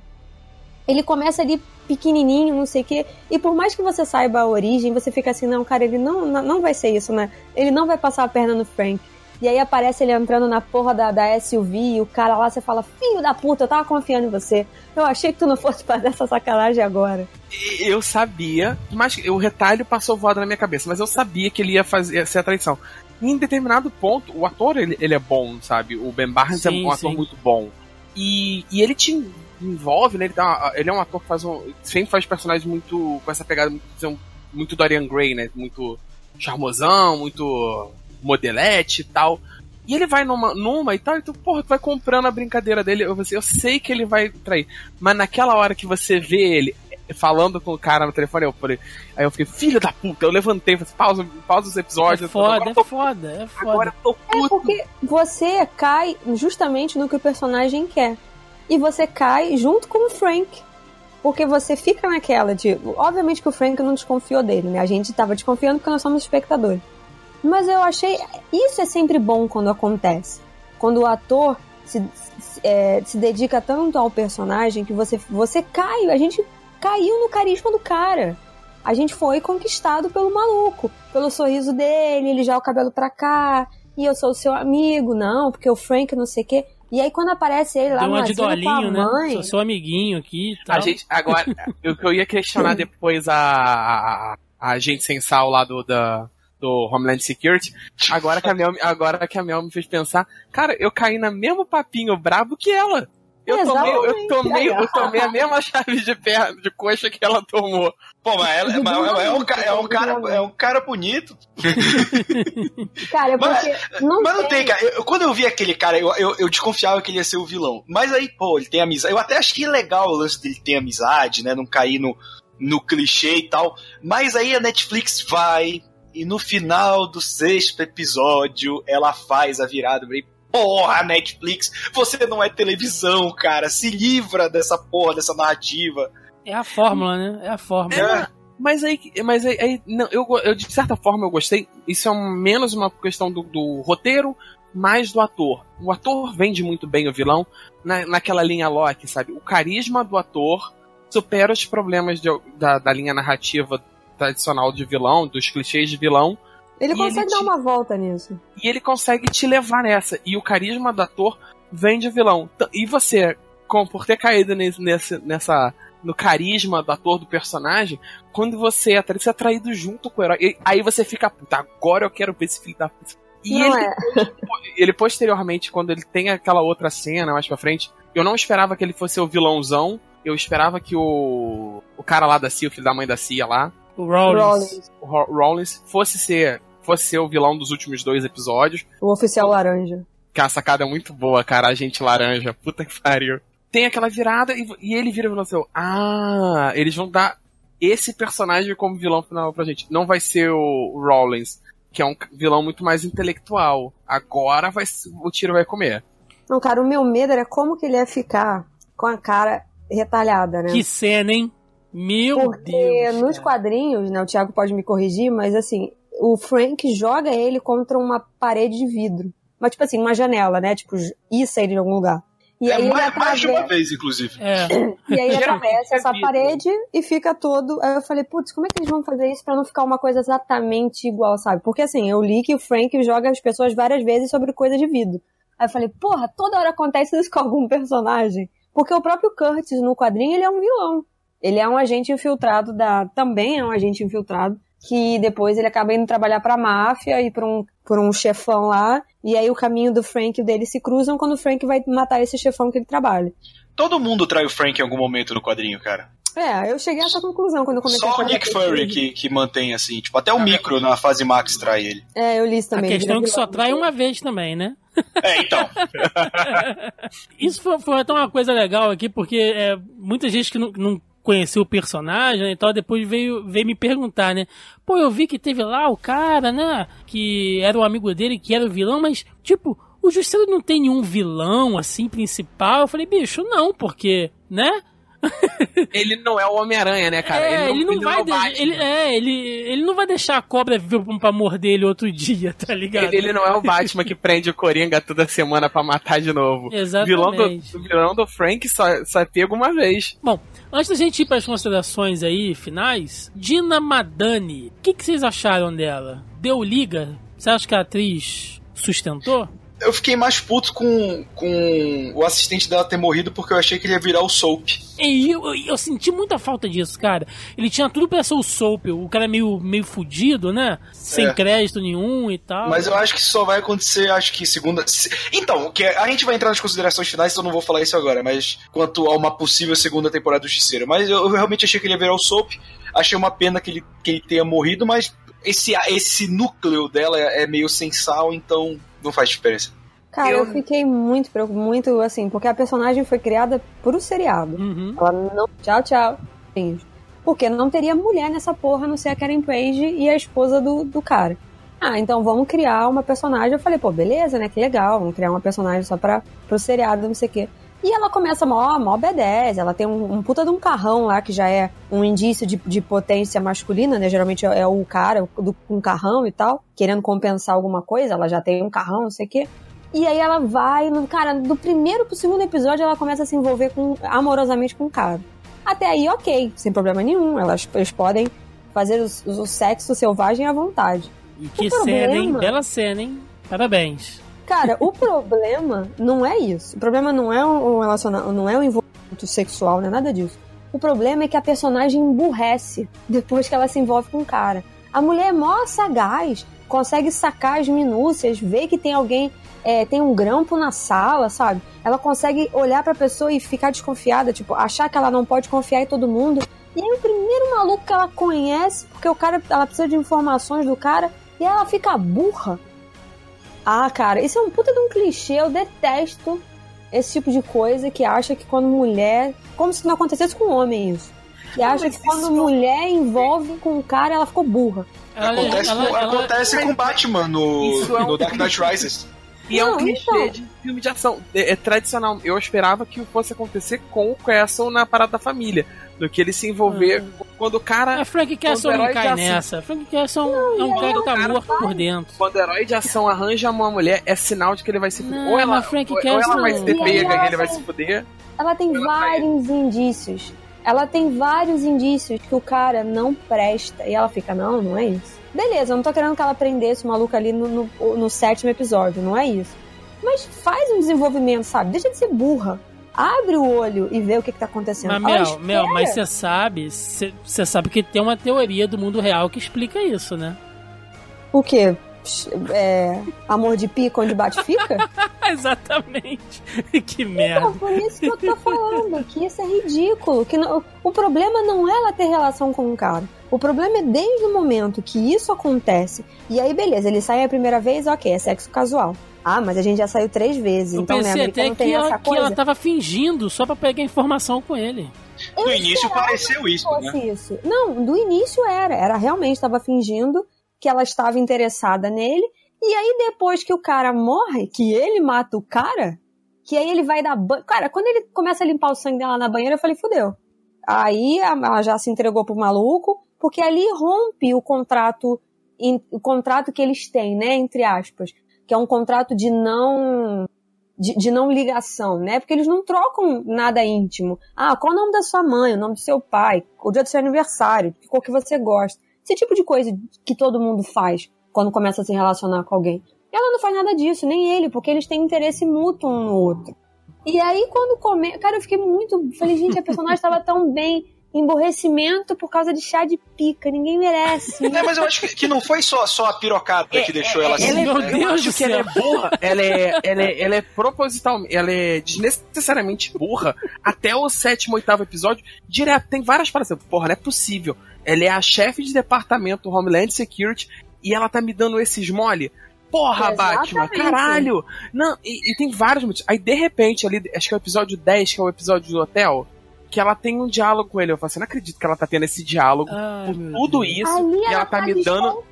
Ele começa ali pequenininho, não sei o quê. E por mais que você saiba a origem, você fica assim, não, cara, ele não, não vai ser isso, né? Ele não vai passar a perna no Frank. E aí aparece ele entrando na porra da, da SUV e o cara lá, você fala, filho da puta, eu tava confiando em você. Eu achei que tu não fosse fazer essa sacanagem agora. Eu sabia, mas o retalho passou voado na minha cabeça, mas eu sabia que ele ia fazer ser a traição. em determinado ponto, o ator ele, ele é bom, sabe? O Ben Barnes sim, é um ator muito bom. E, e ele te envolve, né? Ele, tá, ele é um ator que faz um, sempre faz personagens muito. com essa pegada muito, muito Dorian Gray, né? Muito charmosão, muito modelete e tal. E ele vai numa, numa e tal, e tu, porra, tu vai comprando a brincadeira dele. Eu, eu sei que ele vai trair. Mas naquela hora que você vê ele, falando com o cara no telefone, eu falei, aí eu fiquei, filho da puta, eu levantei, falei, pausa, pausa os episódios. É foda, agora é eu tô, foda, é foda. agora eu tô É puto. porque você cai justamente no que o personagem quer. E você cai junto com o Frank. Porque você fica naquela de. Obviamente que o Frank não desconfiou dele, né? A gente tava desconfiando porque nós somos espectadores. Mas eu achei. Isso é sempre bom quando acontece. Quando o ator se, se, é, se dedica tanto ao personagem que você, você cai. A gente caiu no carisma do cara. A gente foi conquistado pelo maluco, pelo sorriso dele, ele já o cabelo pra cá, e eu sou o seu amigo, não, porque o Frank não sei o quê. E aí quando aparece ele lá Deu no uma de asilo com a dolinho, né? mãe, Sou seu amiguinho aqui e tal. A gente, agora, o que eu ia questionar depois a, a, a sensal lá do, da, do Homeland Security, agora que, a Mel, agora que a Mel me fez pensar, cara, eu caí no mesmo papinho brabo que ela. Eu tomei, eu, tomei, eu tomei a mesma chave de perna, de coxa que ela tomou. Pô, mas, ela, mas é, é um, é, um cara, é um cara bonito. cara, é Mas- porque não, Mas não tem. tem, cara. Eu- quando eu vi aquele cara, eu, eu, eu desconfiava que ele ia ser o vilão. Mas aí, pô, ele tem amizade. Eu até achei legal o lance dele ter amizade, né? Não cair no, no clichê e tal. Mas aí a Netflix vai. E no final do sexto episódio, ela faz a virada. Eu falei, Porra, Netflix, você não é televisão, cara. Se livra dessa porra, dessa narrativa. É a fórmula, né? É a fórmula. É. Mas aí, mas aí, aí não, eu, eu, de certa forma eu gostei. Isso é um- menos uma questão do, do roteiro, mais do ator. O ator vende muito bem o vilão na, naquela linha Loki, sabe? O carisma do ator supera os problemas de- da, da linha narrativa tradicional de vilão, dos clichês de vilão, Ele consegue ele dar te- uma volta nisso. e ele consegue te levar nessa. E o carisma do ator vende o vilão. E você, com, por ter caído nesse, nesse- nessa. no carisma do ator do personagem, quando você é atra- você é atraído junto com o herói. aí você fica, puta, agora eu quero ver esse filho da puta. E ele, é. ele posteriormente, quando ele tem aquela outra cena mais pra frente, eu não esperava que ele fosse o vilãozão. Eu esperava que o. O cara lá da CIA, o filho da mãe da CIA lá, O Rollins. Rollins, o Ro- Rollins, fosse ser. Fosse ser o vilão dos últimos dois episódios. o oficial laranja. Que a sacada é muito boa, cara. A gente laranja. Puta que pariu. Tem aquela virada e, e ele vira e fala assim: Ah, eles vão dar esse personagem como vilão final pra gente. Não vai ser o Rollins, que é um vilão muito mais intelectual. Agora vai, o tiro vai comer. Não, cara, o meu medo era como que ele ia ficar com a cara retalhada, né? Que cena, hein? Meu Porque Deus. nos cara. quadrinhos, né, o Thiago pode me corrigir, mas assim, o Frank joga ele contra uma parede de vidro. Mas tipo assim, uma janela, né? Tipo, isso ele em algum lugar. E aí é ele mais, mais de uma atravessa, vez, inclusive. É. e aí ele atravessa é essa parede e fica todo. Aí eu falei, putz, como é que eles vão fazer isso pra não ficar uma coisa exatamente igual, sabe? Porque assim, eu li que o Frank joga as pessoas várias vezes sobre coisa de vidro. Aí eu falei, porra, toda hora acontece isso com algum personagem. Porque o próprio Curtis no quadrinho, ele é um vilão. Ele é um agente infiltrado da. Também é um agente infiltrado. Que depois ele acaba indo trabalhar pra máfia e pra um, por um chefão lá. E aí o caminho do Frank e o dele se cruzam quando o Frank vai matar esse chefão que ele trabalha. Todo mundo trai o Frank em algum momento no quadrinho, cara. É, eu cheguei a essa conclusão quando eu comecei Só a o fazer Nick a Fury que, que mantém assim. Tipo, até o Micro na fase Max trai ele. É, eu li isso A também. questão é que só trai uma vez também, né? É, então. Isso foi, foi até uma coisa legal aqui, porque é, muita gente que não, não conhecia o personagem né, e tal, depois veio, veio me perguntar, né? Pô, eu vi que teve lá o cara, né? Que era o amigo dele, que era o vilão, mas, tipo, o Justiceiro não tem nenhum vilão, assim, principal. Eu falei, bicho, não, porque, né? Ele não é o Homem-Aranha, né, cara? é, ele não, ele vai. é o de- Batman. ele, é, ele, ele não vai deixar a cobra vir pra morder ele outro dia, tá ligado? Ele, ele não é o Batman que prende o Coringa toda semana pra matar de novo. Exatamente. Vilão do, o vilão do Frank só, só é pego uma vez. Bom, antes da gente ir para as considerações aí finais, Dina Madani, o que, que vocês acharam dela? Deu liga? Você acha que a atriz sustentou? Eu fiquei mais puto com, com o assistente dela ter morrido porque eu achei que ele ia virar o Soap. E eu, eu, eu senti muita falta disso, cara. Ele tinha tudo pra ser o Soap, o cara meio, meio fudido, né? Sem É. crédito nenhum e tal. Mas eu acho que só vai acontecer, acho que segunda. se- Então, que a gente vai entrar nas considerações finais, então eu não vou falar isso agora, mas quanto a uma possível segunda temporada do Justiceiro. Mas eu, eu realmente achei que ele ia virar o Soap. Achei uma pena que ele, que ele tenha morrido, mas esse, esse núcleo dela é, é meio sem sal, então não faz diferença. Cara, Eu- eu fiquei muito, muito assim, porque a personagem foi criada por um seriado. Uhum. Ela não. Tchau, tchau. Porque não teria mulher nessa porra, a não ser a Karen Page e a esposa do, do cara. Ah, então vamos criar uma personagem. Eu falei, pô, beleza, né? Que legal, vamos criar uma personagem só pra, pro seriado, não sei o quê. E ela começa mó, mó B10, ela tem um, um, puta de um carrão lá, que já é um indício de, de potência masculina, né? Geralmente é, é o cara do, com um carrão e tal, querendo compensar alguma coisa, ela já tem um carrão, não sei o quê. E aí ela vai, no, cara, do primeiro pro segundo episódio ela começa a se envolver com, amorosamente com o cara. Até aí, ok, sem problema nenhum, elas, eles podem fazer o, o sexo selvagem à vontade. E que cena, hein? Bela cena, hein? Parabéns. Cara, o problema não é isso. O problema não é o relacionamento, não é o envolvimento sexual, não é nada disso. O problema é que a personagem emburrece depois que ela se envolve com o cara. A mulher é mó sagaz, consegue sacar as minúcias, ver que tem alguém, é, tem um grampo na sala, sabe? Ela consegue olhar pra pessoa e ficar desconfiada, tipo, achar que ela não pode confiar em todo mundo. E aí o primeiro maluco que ela conhece, porque o cara, ela precisa de informações do cara, e ela fica burra ah, cara, isso é um puta de um clichê, eu detesto esse tipo de coisa que acha que quando mulher. Como se não acontecesse com homem isso. Que acha que quando mulher envolve com um cara, ela ficou burra. Acontece, ela, com, ela, acontece ela, com Batman no, é um no Dark Knight Rises. E não, é um clichê então... de filme de ação. É, é, tradicional. Eu esperava que fosse acontecer com o Castle na Parada da Família do que ele se envolver ah. quando o cara. É, Frank Castle não cai nessa. Frank Castle não, é um cara que tá morto por dentro. Quando o herói de ação arranja uma mulher, é sinal de que ele vai se fuder. Ou ela, Frank ou, Castle, ou ela vai se pega e ele vai se fuder. Ela tem ela vários vai... indícios. Ela tem vários indícios que o cara não presta. E ela fica, não, não é isso. Beleza, eu não tô querendo que ela prendesse o maluco ali no, no, no sétimo episódio, não é isso. Mas faz um desenvolvimento, sabe? Deixa de ser burra abre o olho e vê o que, que tá acontecendo. Mas, Mel, Mel, mas você sabe, você sabe que tem uma teoria do mundo real que explica isso, né? O quê? É, amor de pica onde bate fica? Exatamente. que merda. Então, por isso que eu tô falando, que isso é ridículo. Que não, o problema não é ela ter relação com um cara. O problema é desde o momento que isso acontece. E aí, beleza, ele sai a primeira vez, ok, é sexo casual. Ah, mas a gente já saiu três vezes. Eu então, né, pensei né, até que ela, que ela tava fingindo só pra pegar informação com ele. Eu do início pareceu isso, né? Isso. Não, do início era. Era realmente estava fingindo que ela estava interessada nele. E aí, depois que o cara morre, que ele mata o cara, que aí ele vai dar banho. Cara, quando ele começa a limpar o sangue dela na banheira, eu falei, fudeu. Aí ela já se entregou pro maluco, porque ali rompe o contrato, o contrato que eles têm, né? Entre aspas que é um contrato de não de, de, não ligação, né? Porque eles não trocam nada íntimo. Ah, qual é o nome da sua mãe, o nome do seu pai, o dia do seu aniversário, qual que você gosta. Esse tipo de coisa que todo mundo faz quando começa a se relacionar com alguém. Ela não faz nada disso, nem ele, porque eles têm interesse mútuo um no outro. E aí, quando come... Cara, eu fiquei muito. Falei, gente, a personagem estava tão bem emborrecimento por causa de chá de pica. Ninguém merece. É, mas eu acho que, que não foi só, só a pirocada é, que deixou é, ela assim. Ela é, Meu Deus do céu. ela é burra. Ela é, ela é, ela é proposital, ela é desnecessariamente burra. Até o sétimo, oitavo episódio, direto, tem várias paradas. Porra, não é possível. Ela é a chefe de departamento Homeland Security e ela tá me dando esses mole. Porra, Exatamente. Batman, caralho! Não, e, e, tem vários motivos. Aí, de repente, ali, acho que é o episódio 10, que é o episódio do hotel, que ela tem um diálogo com ele. Eu falo assim, não acredito que ela tá tendo esse diálogo Ai, por tudo isso. Ali e ela, ela tá, tá me dando.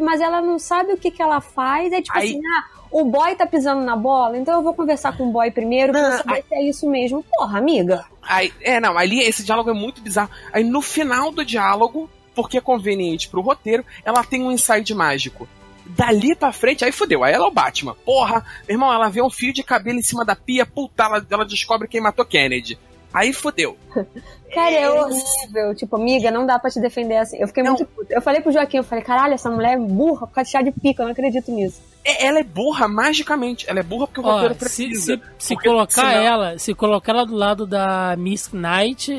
mas ela não sabe o que, que ela faz. É tipo Aí... assim, ah, o boy tá pisando na bola, então eu vou conversar com o boy primeiro pra não, saber aí... se é isso mesmo. Porra, amiga. Aí, é, não, ali esse diálogo é muito bizarro. Aí no final do diálogo, porque é conveniente pro roteiro, ela tem um inside mágico. Dali pra frente, aí fodeu. Aí ela é o Batman. Porra, meu irmão, ela vê um fio de cabelo em cima da pia, puta, ela, ela descobre quem matou Kennedy. Aí fodeu. Cara, é horrível. Tipo, amiga, não dá pra te defender assim. Eu fiquei não. muito puta. Eu falei pro Joaquim, eu falei, caralho, essa mulher é burra por causa de chá de pica, eu não acredito nisso. É, ela é burra magicamente. Ela é burra porque o roteiro precisa. Se, se, se colocar senão... ela, se colocar ela do lado da Miss Knight,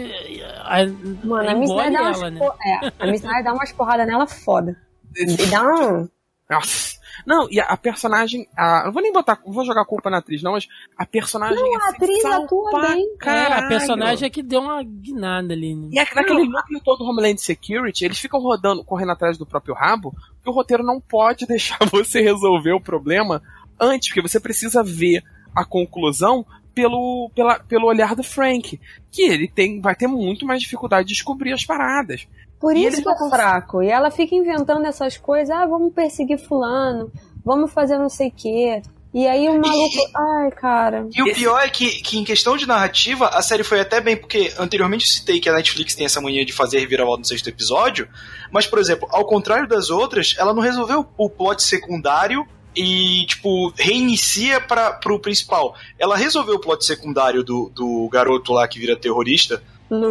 a, Mano, a Miss Knight dá umas, né? é, a Miss Knight dá umas porradas nela foda. E dá um... Nossa. Não, e a, a personagem. A, não vou nem botar. Não vou jogar culpa na atriz, não, mas a personagem. Não, a atriz atua bem. Cara, é, a personagem é que deu uma guinada ali. Né? E naquele núcleo todo Homeland Security, eles ficam rodando, correndo atrás do próprio rabo, porque o roteiro não pode deixar você resolver o problema antes, porque você precisa ver a conclusão pelo, pela, pelo olhar do Frank. Que ele tem, vai ter muito mais dificuldade de descobrir as paradas. Por E isso que é fraco. E ela fica inventando essas coisas. Ah, vamos perseguir fulano. Vamos fazer não sei o quê. E aí o maluco... Ai, cara... E o pior é que, que, em questão de narrativa, a série foi até bem, porque anteriormente eu citei que a Netflix tem essa mania de fazer reviravolta no sexto episódio, mas, por exemplo, ao contrário das outras, ela não resolveu o plot secundário e, tipo, reinicia para pro principal. Ela resolveu o plot secundário do, do garoto lá que vira terrorista.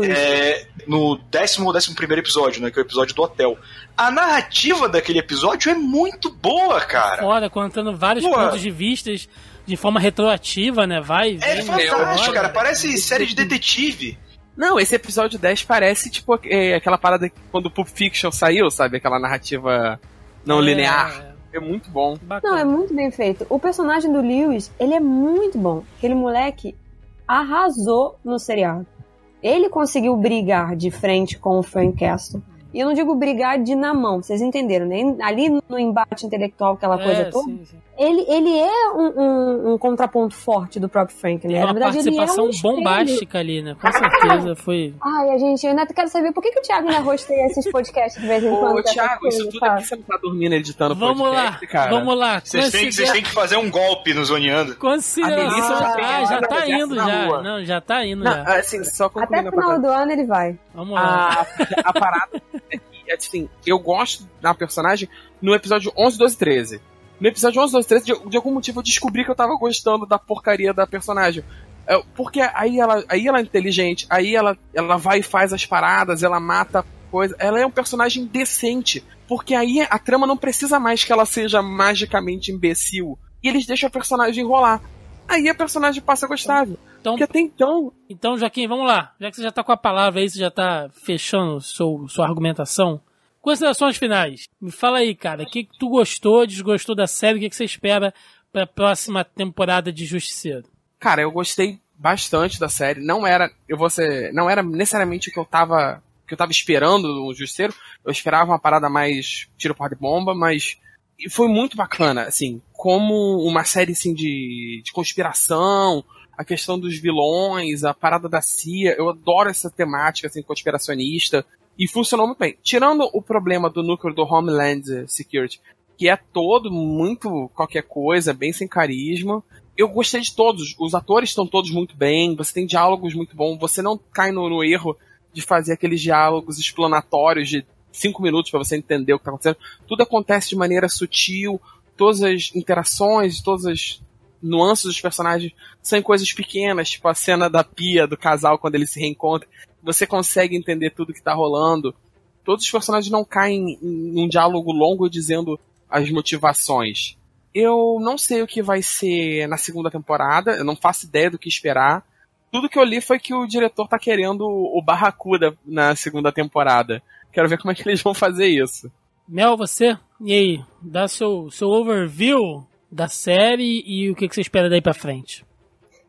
É, no décimo ou décimo primeiro episódio, né, que é o episódio do hotel. A narrativa daquele episódio é muito boa, cara. Fora, contando vários Pô. pontos de vistas de forma retroativa, né? Vai, É vem, fantástico, olha. cara. Parece série de detetive. Não, esse episódio 10 parece, tipo, é, aquela parada que quando o Pulp Fiction saiu, sabe? Aquela narrativa não É, linear. É muito bom. bacana. Não, é muito bem feito. O personagem do Lewis, ele é muito bom. Aquele moleque arrasou no seriado. Ele conseguiu brigar de frente com o Frank Castle. E eu não digo brigar de na mão, vocês entenderam, né? Ali no embate intelectual, aquela coisa É, toda, sim, sim. ele, ele é um, um- um contraponto forte do próprio Frank, né? É Na uma verdade, ele é participação um bombástica ali, né? Com certeza foi. Ai, a gente, eu ainda quero saber por que, que o Thiago ainda rosteia esses podcasts de vez em quando. Ô, Thiago, isso tudo é porque você não tá dormindo editando Vamos lá, podcast, cara. vamos lá. Vocês têm, vocês têm que fazer um golpe no Zoneando. Já Ah, tem já tá indo já. rua. Não, já tá indo Não, já. assim, só Até o final do ano ele vai. Vamos lá. A, a parada é que, assim, eu gosto da personagem no episódio 11, 12 e 13. No episódio 11, 12 e 13, de, de algum motivo eu descobri que eu tava gostando da porcaria da personagem. É, Porque aí ela, aí ela é inteligente, aí ela, ela vai e faz as paradas, ela mata coisa. Ela é um personagem decente. Porque aí a trama não precisa mais que ela seja magicamente imbecil. E eles deixam a personagem rolar. Aí a personagem passa gostável. Então, Porque até então, então, Joaquim, vamos lá. Já que você já tá com a palavra aí, você já tá fechando seu, sua argumentação. Considerações finais. Me fala aí, cara. O que, que tu gostou, desgostou da série? O que, que você espera pra próxima temporada de Justiceiro? Cara, eu gostei bastante da série. Não era, eu vou ser, não era necessariamente o que eu tava, que eu tava esperando no Justiceiro. Eu esperava uma parada mais tiro porra de bomba, mas e foi muito bacana, assim, como uma série assim de, de conspiração, a questão dos vilões, a parada da CIA. Eu adoro essa temática assim conspiracionista e funcionou muito bem. Tirando o problema do núcleo do Homeland Security, que é todo muito qualquer coisa, bem sem carisma eu gostei de todos. Os atores estão todos muito bem, você tem diálogos muito bons, você não cai no, no erro de fazer aqueles diálogos explanatórios de cinco minutos para você entender o que tá acontecendo. Tudo acontece de maneira sutil, todas as interações, todas as nuances dos personagens são coisas pequenas, tipo a cena da pia do casal quando eles se reencontram. Você consegue entender tudo que tá rolando. Todos os personagens não caem em um diálogo longo dizendo as motivações. Eu não sei o que vai ser na segunda temporada, eu não faço ideia do que esperar. Tudo que eu li foi que o diretor tá querendo o Barracuda na segunda temporada. Quero ver como é que eles vão fazer isso. Mel, você? E aí? Dá seu, seu overview da série e o que, que você espera daí pra frente.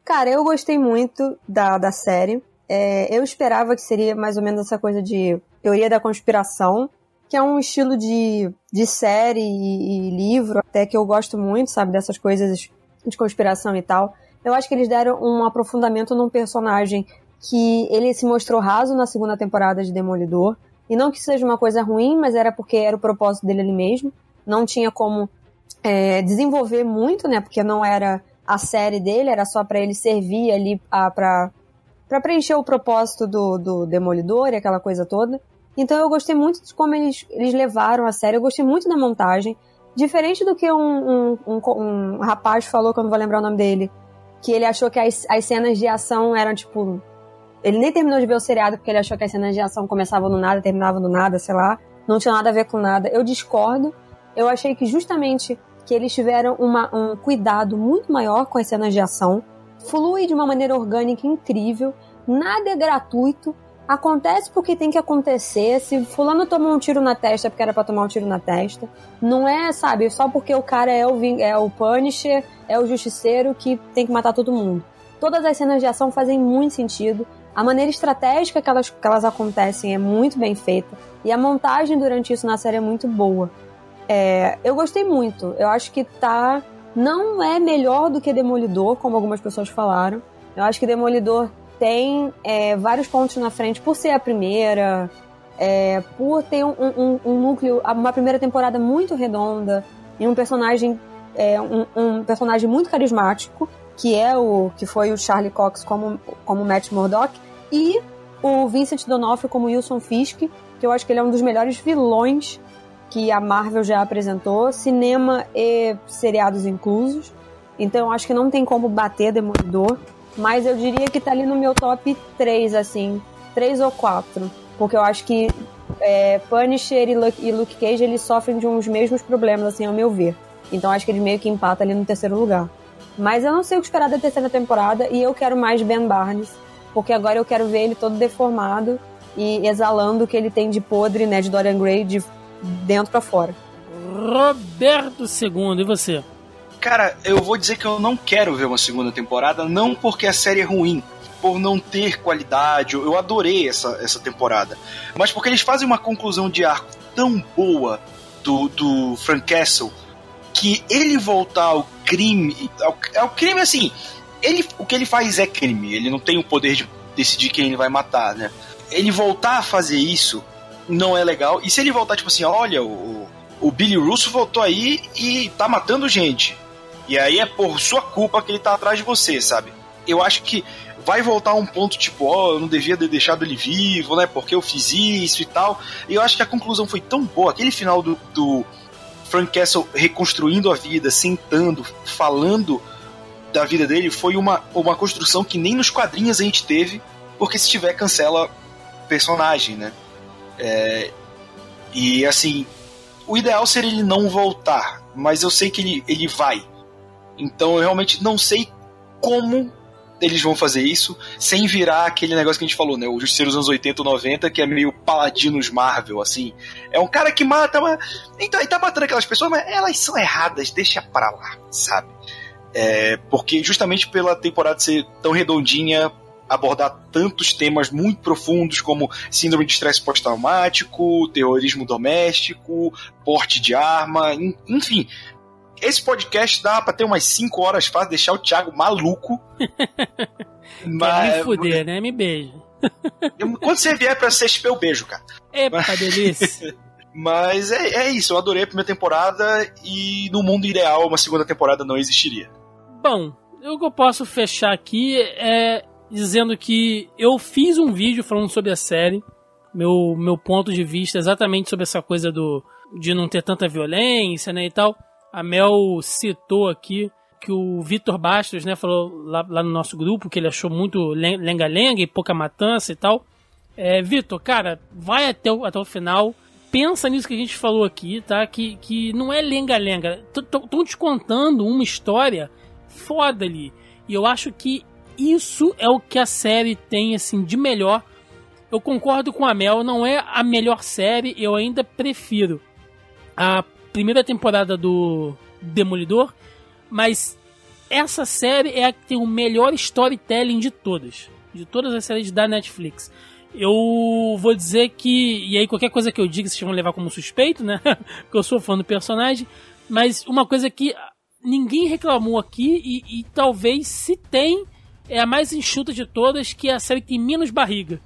Cara, eu gostei muito da, da série. É, eu esperava que seria mais ou menos essa coisa de teoria da conspiração, que é um estilo de, de série e, e livro, até que eu gosto muito, sabe, dessas coisas de conspiração e tal. Eu acho que eles deram um aprofundamento num personagem que ele se mostrou raso na segunda temporada de Demolidor. E não que seja uma coisa ruim, mas era porque era o propósito dele ali mesmo. Não tinha como é, desenvolver muito, né? Porque não era a série dele, era só para ele servir ali a, pra, pra preencher o propósito do, do Demolidor e aquela coisa toda. Então eu gostei muito de como eles, eles levaram a série, eu gostei muito da montagem. Diferente do que um, um, um, um rapaz falou, que eu não vou lembrar o nome dele, que ele achou que as, as cenas de ação eram tipo. Ele nem terminou de ver o seriado porque ele achou que as cenas de ação começavam no nada, terminavam no nada, sei lá. Não tinha nada a ver com nada. Eu discordo. Eu achei que justamente que eles tiveram uma, um cuidado muito maior com as cenas de ação. Flui de uma maneira orgânica incrível. Nada é gratuito. Acontece porque tem que acontecer. Se fulano tomou um tiro na testa porque era pra tomar um tiro na testa. Não é, sabe, só porque o cara é o, é o Punisher, é o justiceiro que tem que matar todo mundo. Todas as cenas de ação fazem muito sentido. A maneira estratégica que elas, que elas acontecem é muito bem feita. E a montagem durante isso na série é muito boa. É, eu gostei muito. Eu acho que tá. Não é melhor do que Demolidor, como algumas pessoas falaram. Eu acho que Demolidor tem é, vários pontos na frente por ser a primeira, é, por ter um, um, um, núcleo, uma primeira temporada muito redonda e um personagem, é, um, um, personagem muito carismático, que é o que foi o Charlie Cox como, como Matt Murdock, e o Vincent D'Onofrio como Wilson Fisk, que eu acho que ele é um dos melhores vilões que a Marvel já apresentou, cinema e seriados inclusos. Então eu acho que não tem como bater Demolidor, mas eu diria que tá ali no meu top 3, assim, 3 ou 4. Porque eu acho que é, Punisher e Luke, e Luke Cage eles sofrem de uns mesmos problemas, assim, ao meu ver. Então acho que ele meio que empata ali no terceiro lugar. Mas eu não sei o que esperar da terceira temporada e eu quero mais Ben Barnes, porque agora eu quero ver ele todo deformado e exalando o que ele tem de podre, né, de Dorian Gray de dentro para fora. Roberto II, e você? Cara, eu vou dizer que eu não quero ver uma segunda temporada, não porque a série é ruim, por não ter qualidade. Eu adorei essa, essa temporada. Mas porque eles fazem uma conclusão de arco tão boa do, do Frank Castle que ele voltar ao crime. Ao, ao crime, assim. Ele, o que ele faz é crime. Ele não tem o poder de decidir quem ele vai matar, né? Ele voltar a fazer isso não é legal. E se ele voltar, tipo assim, olha, o, o Billy Russo voltou aí e tá matando gente. E aí é por sua culpa que ele tá atrás de você, sabe? Eu acho que vai voltar um ponto tipo, ó, oh, eu não devia ter deixado ele vivo, né? Porque eu fiz isso e tal. E eu acho que a conclusão foi tão boa. Aquele final do, do Frank Castle reconstruindo a vida, sentando, falando da vida dele, foi uma, uma construção que nem nos quadrinhos a gente teve, porque se tiver, cancela personagem, né? É, e assim, o ideal seria ele não voltar, mas eu sei que ele, ele vai. Então eu realmente não sei como eles vão fazer isso sem virar aquele negócio que a gente falou, né? O Justiceiro dos anos 80 ou 90, que é meio Paladinos Marvel, assim. É um cara que mata, mas. Então, ele tá matando aquelas pessoas, mas elas são erradas, deixa pra lá, sabe? É, porque justamente pela temporada ser tão redondinha, abordar tantos temas muito profundos como síndrome de estresse pós-traumático, terrorismo doméstico, porte de arma, enfim, esse podcast dá pra ter umas 5 horas fácil, deixar o Thiago maluco. mas... me fuder, né? Me beijo. Quando você vier pra CSP, eu beijo, cara. Epa, mas... delícia. Mas é, é isso, eu adorei a primeira temporada e no mundo ideal uma segunda temporada não existiria. Bom, o que eu posso fechar aqui é dizendo que eu fiz um vídeo falando sobre a série, meu, meu ponto de vista exatamente sobre essa coisa do de não ter tanta violência, né, e tal. A Mel citou aqui que o Vitor Bastos, né, falou lá, lá, no nosso grupo que ele achou muito lenga-lenga e pouca matança e tal. É, Vitor, cara, vai até o, até o final. Pensa nisso que a gente falou aqui, tá? Que, que não é lenga-lenga. Estão te contando uma história foda ali. E eu acho que isso é o que a série tem, assim, de melhor. Eu concordo com a Mel, não é a melhor série, eu ainda prefiro a primeira temporada do Demolidor, mas essa série é a que tem o melhor storytelling de todas. De todas as séries da Netflix. Eu vou dizer que. E aí, qualquer coisa que eu diga, vocês vão levar como suspeito, né? Porque eu sou fã do personagem. Mas uma coisa que ninguém reclamou aqui, e, e talvez se tem, é a mais enxuta de todas, que é a série que tem menos barriga.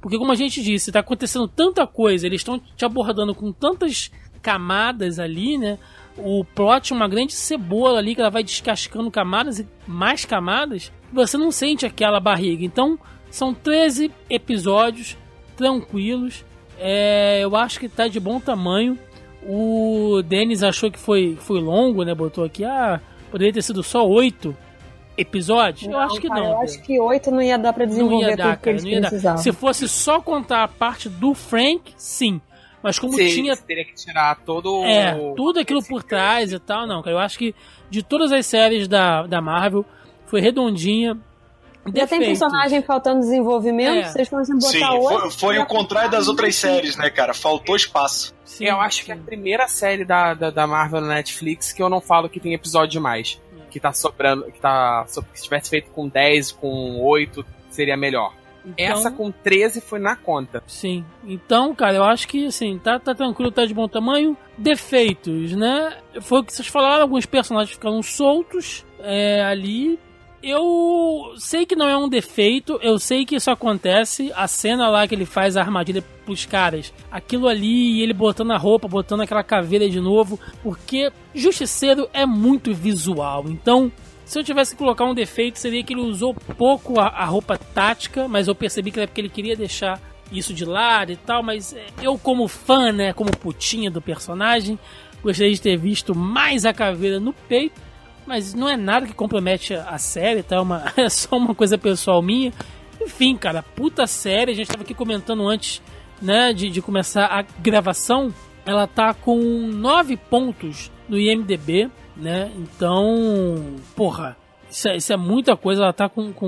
Porque, como a gente disse, está acontecendo tanta coisa, eles estão te abordando com tantas camadas ali, né? O plot é uma grande cebola ali que ela vai descascando camadas e mais camadas. Você não sente aquela barriga. Então, são 13 episódios tranquilos. É, eu acho que tá de bom tamanho. O Denis achou que foi, foi longo, né? Botou aqui, ah, poderia ter sido só 8 episódios? Não, eu acho que cara, não. Eu acho que 8 não ia dar pra desenvolver não ia dar, tudo cara, que eles precisavam. Se fosse só contar a parte do Frank, sim. Mas como Sim, tinha. teria que tirar todo É, tudo aquilo por trás e tal, não. Eu acho que de todas as séries da, da Marvel, foi redondinha. Já tem personagem faltando desenvolvimento, é. vocês conseguem botar Sim, outro. Foi, foi o contrário das outras séries, né, cara? Faltou espaço. Sim, eu acho que é a primeira série da, da, da, Marvel na Netflix que eu não falo que tem episódio demais. É. Que tá sobrando. Que tá. Se tivesse feito com 10, com 8, seria melhor. Então, Essa com 13 foi na conta. Sim. Então, cara, eu acho que assim, tá, tá tranquilo, tá de bom tamanho. Defeitos, né? Foi o que vocês falaram, alguns personagens ficaram soltos é, ali. eu sei que não é um defeito, eu sei que isso acontece. A cena lá que ele faz a armadilha pros caras, aquilo ali, ele botando a roupa, botando aquela caveira de novo, porque Justiceiro é muito visual. Então, se eu tivesse que colocar um defeito, seria que ele usou pouco a, a roupa tática, mas eu percebi que era porque ele queria deixar isso de lado e tal, mas é, eu como fã, né, como putinha do personagem, gostaria de ter visto mais a caveira no peito mas não é nada que compromete a série, tá? É, uma, é só uma coisa pessoal minha. Enfim, cara, puta série. A gente tava aqui comentando antes, né, de, de começar a gravação. Ela tá com 9 pontos no IMDB, né? Então, porra, isso é, isso é muita coisa. Ela tá com, com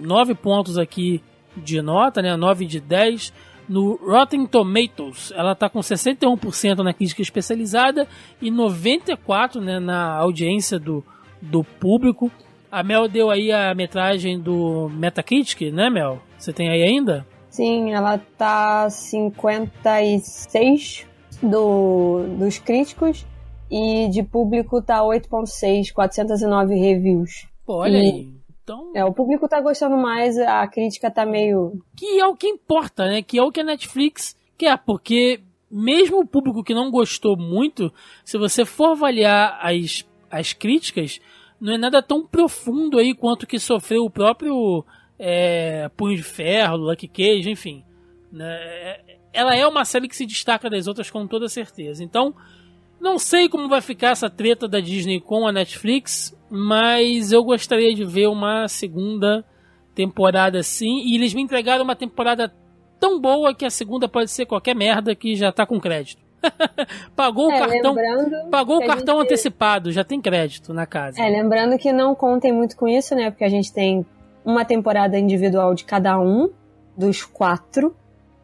9 pontos aqui de nota, né? 9 de 10. No Rotten Tomatoes, ela tá com 61% na crítica especializada e 94% né, na audiência do, do público. A Mel deu aí a metragem do Metacritic, né, Mel? Você tem aí ainda? Sim, ela tá 56 do, dos críticos e de público tá 8.6, 409 reviews. Pô, olha e, aí. Então... É, o público tá gostando mais, a crítica tá meio... Que é o que importa, né? Que é o que a Netflix quer, porque mesmo o público que não gostou muito, se você for avaliar as as críticas, não é nada tão profundo aí quanto que sofreu o próprio é, Punho de Ferro, Lucky Cage, enfim. Né? Ela é uma série que se destaca das outras com toda certeza. Então, não sei como vai ficar essa treta da Disney com a Netflix, mas eu gostaria de ver uma segunda temporada assim. E eles me entregaram uma temporada tão boa que a segunda pode ser qualquer merda que já tá com crédito. pagou é, o cartão, pagou o cartão gente... antecipado, já tem crédito na casa. É, lembrando que não contem muito com isso, né? Porque a gente tem uma temporada individual de cada um dos quatro,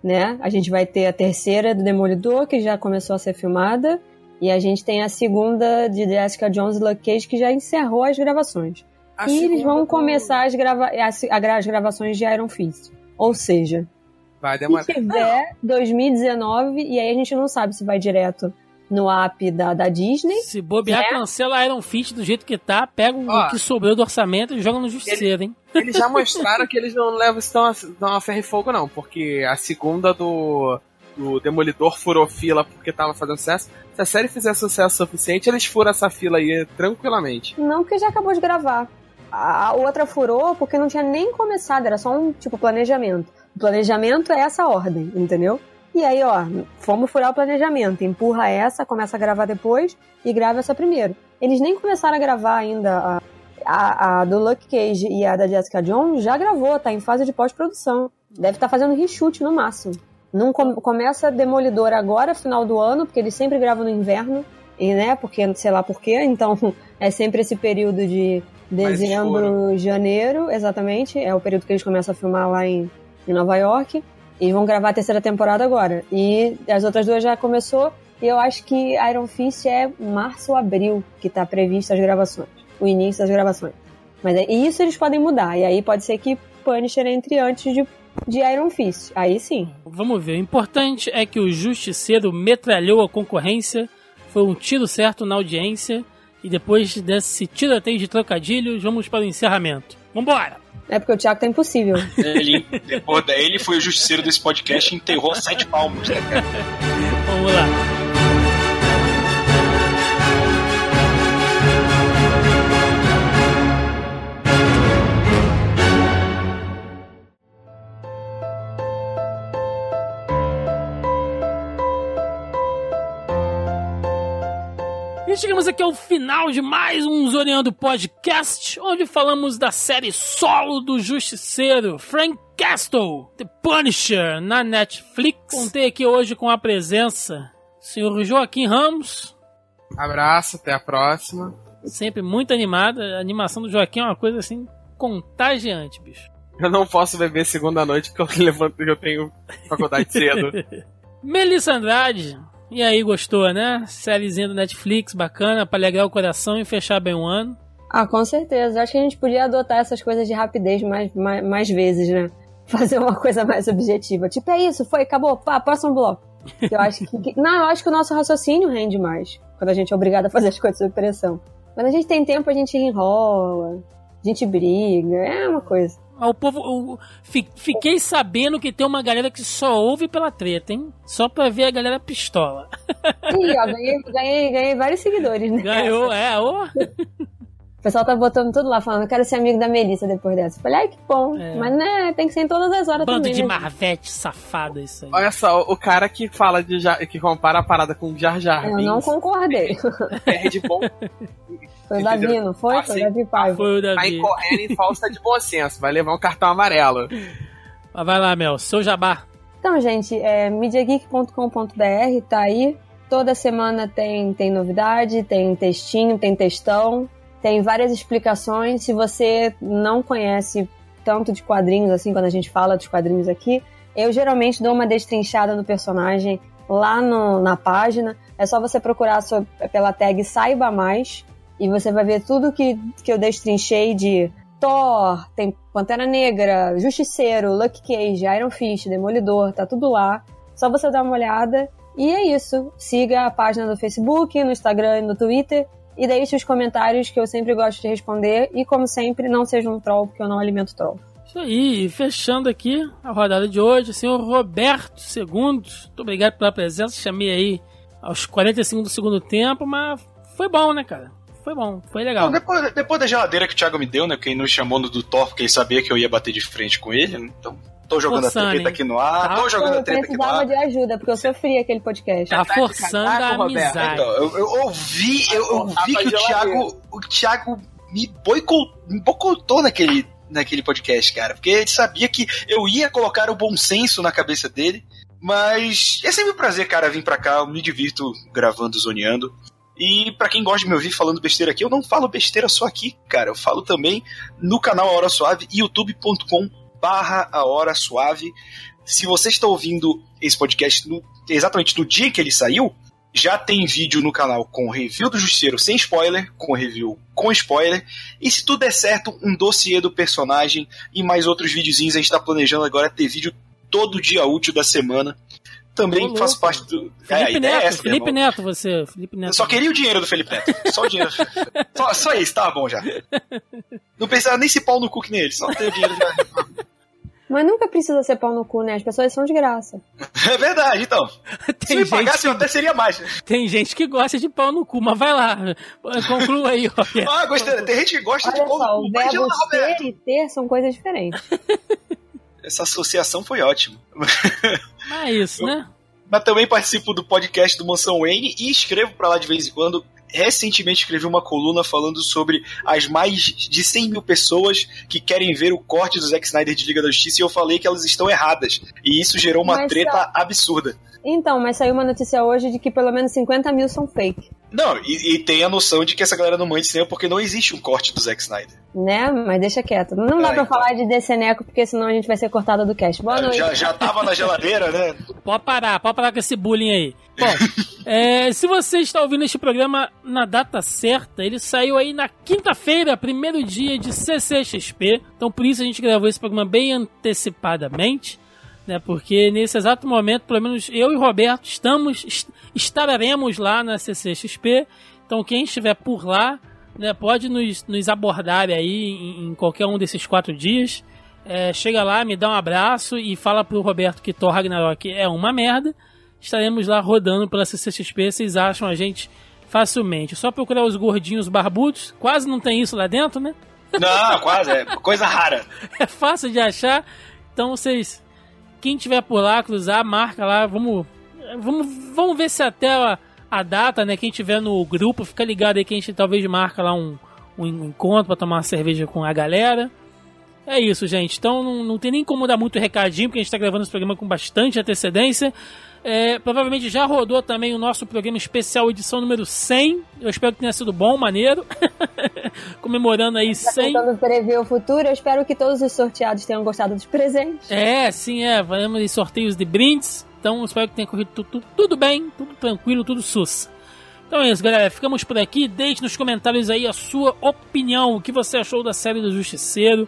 né? A gente vai ter a terceira do Demolidor, que já começou a ser filmada, e a gente tem a segunda de Jessica Jones e Luke Cage, que já encerrou as gravações. A e eles vão começar as, grava as, as gravações de Iron Fist. Ou seja, Vai demorar. Se tiver 2019, e aí a gente não sabe se vai direto no app da, da Disney. Se bobear, né? cancela Iron Fist do jeito que tá, pega Ó, o que sobrou do orçamento e joga no Justiceiro, hein? Eles já mostraram que eles não levam isso tão a, tão a ferro e fogo, não, porque a segunda do, do Demolidor furou fila porque tava fazendo sucesso. Se a série fizer sucesso suficiente, eles furam essa fila aí tranquilamente. Não, porque já acabou de gravar. A outra furou porque não tinha nem começado, era só um tipo planejamento. O planejamento é essa ordem, entendeu? E aí, ó, fomos furar o planejamento. Empurra essa, começa a gravar depois e grava essa primeiro. Eles nem começaram a gravar ainda a, a, a do Luke Cage e a da Jessica Jones, já gravou, tá em fase de pós-produção. Deve estar tá fazendo reshoot no máximo. Não com, começa Demolidor agora, final do ano, porque eles sempre gravam no inverno, e né, porque sei lá porquê, então é sempre esse período de dezembro, janeiro, exatamente, é o período que eles começam a filmar lá em em Nova York. E vão gravar a terceira temporada agora. E as outras duas já começou. E eu acho que Iron Fist é março ou abril que está previsto as gravações. O início das gravações. Mas é, isso eles podem mudar. E aí pode ser que Punisher entre antes de, de Iron Fist. Aí sim. Vamos ver. O importante é que o Justiceiro metralhou a concorrência. Foi um tiro certo na audiência. E depois desse tiroteio de trocadilhos, vamos para o encerramento. Vambora! É porque o Thiago tá impossível. Ele, depois, ele foi o justiceiro desse podcast e enterrou sete palmos. Né, Vamos lá. E chegamos aqui ao final de mais um Zoneando Podcast, onde falamos da série solo do Justiceiro, Frank Castle, The Punisher, na Netflix. Contei aqui hoje com a presença do senhor Joaquim Ramos. Abraço, até a próxima. Sempre muito animada. A animação do Joaquim é uma coisa assim contagiante, bicho. Eu não posso beber segunda noite porque eu levanto eu tenho faculdade cedo. Melissa Andrade, e aí, gostou, né? Sériezinha do Netflix, bacana, pra alegrar o coração e fechar bem o ano. Ah, com certeza. Acho que a gente podia adotar essas coisas de rapidez mais, mais, mais vezes, né? Fazer uma coisa mais objetiva. Tipo, é isso, foi, acabou, pá, próximo bloco. Eu acho que. Não, eu acho que o nosso raciocínio rende mais. Quando a gente é obrigado a fazer as coisas sob pressão. Quando a gente tem tempo, a gente enrola. A gente briga, é uma coisa. O povo. fiquei sabendo que tem uma galera que só ouve pela treta, hein? Só pra ver a galera pistola. Ih, ó, ganhei, ganhei, ganhei vários seguidores, né? Ganhou, é, ô. O pessoal tá botando tudo lá, falando, eu quero ser amigo da Melissa depois dessa. Eu Falei, ai, que bom. É. Mas, né, tem que ser em todas as horas Bando também, de né? marvete safada isso aí. Olha só, o cara que fala de Jar- que compara a parada com Jar Jar Eu não concordei. perde bom, Foi o Davi, não foi? Ah, Foi o sim. Davi Paiva. Foi o tá Davi. incorrendo em falta de bom senso, vai levar um cartão amarelo. Mas vai lá, Mel, seu jabá. Então, gente, é, MediaGeek.com.br tá aí. Toda semana tem, tem novidade, tem textinho, tem textão, tem várias explicações. Se você não conhece tanto de quadrinhos, assim, quando a gente fala dos quadrinhos aqui, eu geralmente dou uma destrinchada no personagem lá no- na página. É só você procurar so- pela tag Saiba Mais e você vai ver tudo que, que eu destrinchei de Thor, tem Pantera Negra, Justiceiro, Lucky Cage, Iron Fist, Demolidor, tá tudo lá. Só você dar uma olhada. E é isso. Siga a página do Facebook, no Instagram e no Twitter. E deixe os comentários que eu sempre gosto de responder. E como sempre, não seja um troll, porque eu não alimento troll. Isso aí, fechando aqui a rodada de hoje, o senhor Roberto Segundos. Muito obrigado pela presença. Chamei aí aos 45 do segundo tempo, mas foi bom, né, cara? Foi bom, foi legal. Não, depois, depois da geladeira que o Thiago me deu, né? Quem nos chamou no do Thor, porque ele sabia que eu ia bater de frente com ele. né, Então, tô jogando Forçando, a treta aqui no ar, Tá. tô jogando eu a treta aqui no precisava ar. de ajuda, porque eu sofri aquele podcast. Tá Tá forçando a casaco, Roberto? amizade. Então, eu, eu ouvi, eu, eu Tá vi pra que o. Thiago, o Thiago me boicotou, me boicotou naquele, naquele podcast, cara. Porque ele sabia que eu ia colocar o bom senso na cabeça dele. Mas é sempre um prazer, cara, vir pra cá. Eu me divirto gravando, zoneando. E pra quem gosta de me ouvir falando besteira aqui, eu não falo besteira só aqui, cara. Eu falo também no canal A Hora Suave, youtube.com barra A Hora Suave. Se você está ouvindo esse podcast no- exatamente no dia que ele saiu, já tem vídeo no canal com review do Justiceiro sem spoiler, com review com spoiler, e se tudo der certo, um dossiê do personagem e mais outros videozinhos. A gente tá planejando agora ter vídeo todo dia útil da semana. Também Ô, louco. faço parte do. É, a Felipe ideia é Neto, essa, Felipe. Neto, você. Felipe Neto. Eu só queria o dinheiro do Felipe Neto. Só o dinheiro. só, só isso, tava bom já. Não precisava nem se pau no cu que nem ele, só ter o dinheiro já. Mas nunca precisa ser pau no cu, né? As pessoas são de graça. É verdade, então. Se Tem me gente, pagasse, eu até seria mais. tem gente que gosta de pau no cu, mas vai lá. Conclua aí, Roberto. Ah, gostei. Tem gente que gosta de Olha pau só, no o cu. Mas de verbo ser e ter são coisas diferentes. Essa associação foi ótima. Mas é isso, né? Mas também participo do podcast do Mansão Wayne e escrevo pra lá de vez em quando. Recentemente escrevi uma coluna falando sobre as mais de 100 mil pessoas que querem ver o corte do Zack Snyder de Liga da Justiça e eu falei que elas estão erradas. E isso gerou uma Mas, treta absurda. Então, mas saiu uma notícia hoje de que pelo menos 50 mil são fake. Não, e, e tem a noção de que essa galera não manda cinema porque não existe um corte do Zack Snyder. Né? Mas deixa quieto. Não dá É, pra então. falar de Deceneco, porque senão a gente vai ser cortada do cast. Boa noite. Já, já tava na geladeira, né? Pode parar, pode parar com esse bullying aí. Bom, é, se você está ouvindo este programa na data certa, ele saiu aí na quinta-feira, primeiro dia de CCXP. Então por isso a gente gravou esse programa bem antecipadamente, né? Porque nesse exato momento, pelo menos eu e Roberto estamos est- estaremos lá na CCXP. Então quem estiver por lá, né, pode nos, nos abordar aí em, em qualquer um desses quatro dias. É, chega lá, me dá um abraço e fala pro Roberto que Thor Ragnarok é uma merda. Estaremos lá rodando pela CCXP, vocês acham a gente facilmente. Só procurar os gordinhos barbudos, quase não tem isso lá dentro, né? Não, quase, é coisa rara. É fácil de achar. Então vocês, quem tiver por lá, cruzar, marca lá, vamos vamos, vamos ver se até a, a data, né, quem tiver no grupo, fica ligado aí que a gente talvez marca lá um, um encontro para tomar uma cerveja com a galera. É isso, gente. Então não, não tem nem como dar muito recadinho, porque a gente está gravando esse programa com bastante antecedência. É, provavelmente já rodou também o nosso programa especial, edição número 100. Eu espero que tenha sido bom, maneiro. Comemorando aí 100. Tentando prever o futuro, eu espero que todos os sorteados tenham gostado dos presentes. É, sim, é. Faremos sorteios de brindes. Então espero que tenha corrido tu- tu- tudo bem, tudo tranquilo, tudo sus. Então é isso, galera. Ficamos por aqui. Deixe nos comentários aí a sua opinião. O que você achou da série do Justiceiro.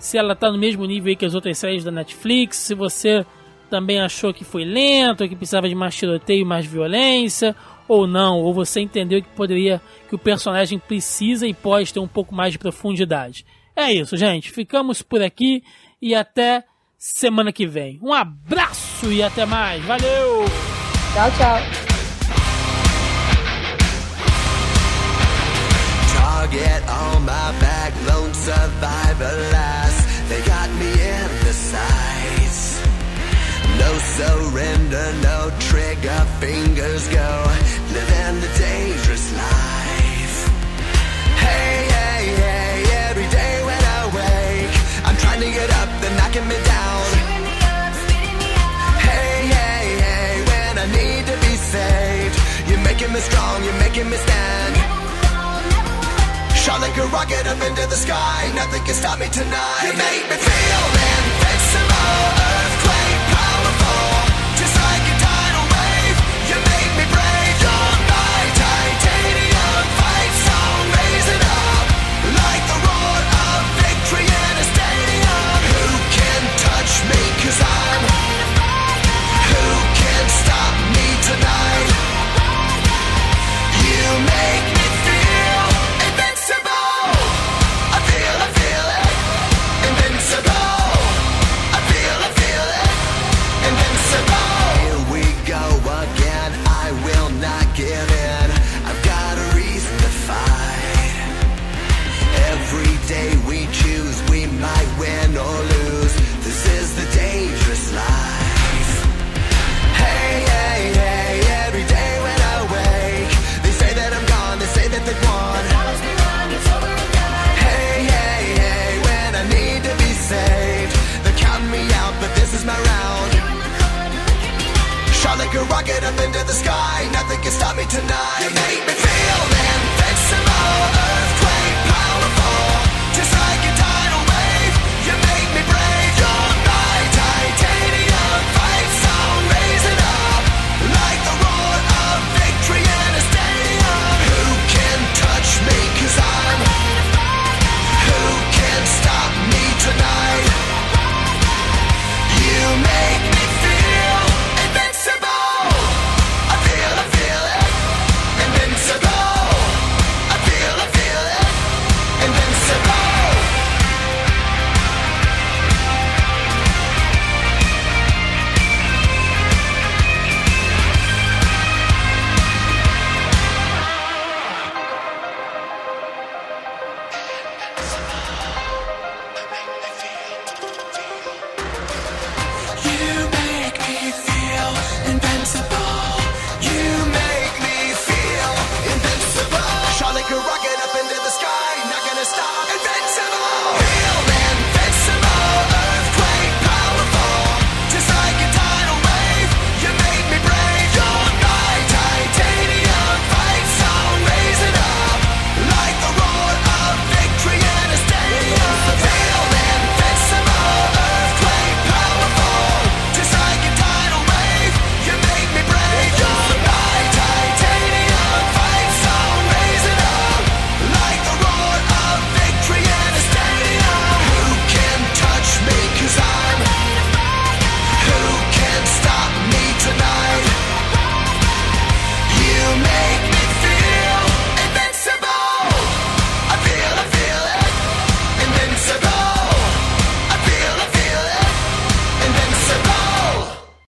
Se ela tá no mesmo nível aí que as outras séries da Netflix. Se você também achou que foi lento, que precisava de mais tiroteio, mais violência, ou não, ou você entendeu que poderia, que o personagem precisa e pode ter um pouco mais de profundidade. É isso, gente. Ficamos por aqui e até semana que vem. Um abraço e até mais. Valeu! Tchau, tchau. Target on my back, lone survivor last. They got me surrender, no trigger, fingers go. Living the dangerous life. Hey, hey, hey, every day when I wake, I'm trying to get up, they're knocking me down. Hey, hey, hey, when I need to be saved, you're making me strong, you're making me stand. Shot like a rocket up into the sky, nothing can stop me tonight. You make me feel invincible, Rocket up into the sky, nothing can stop me tonight. You make me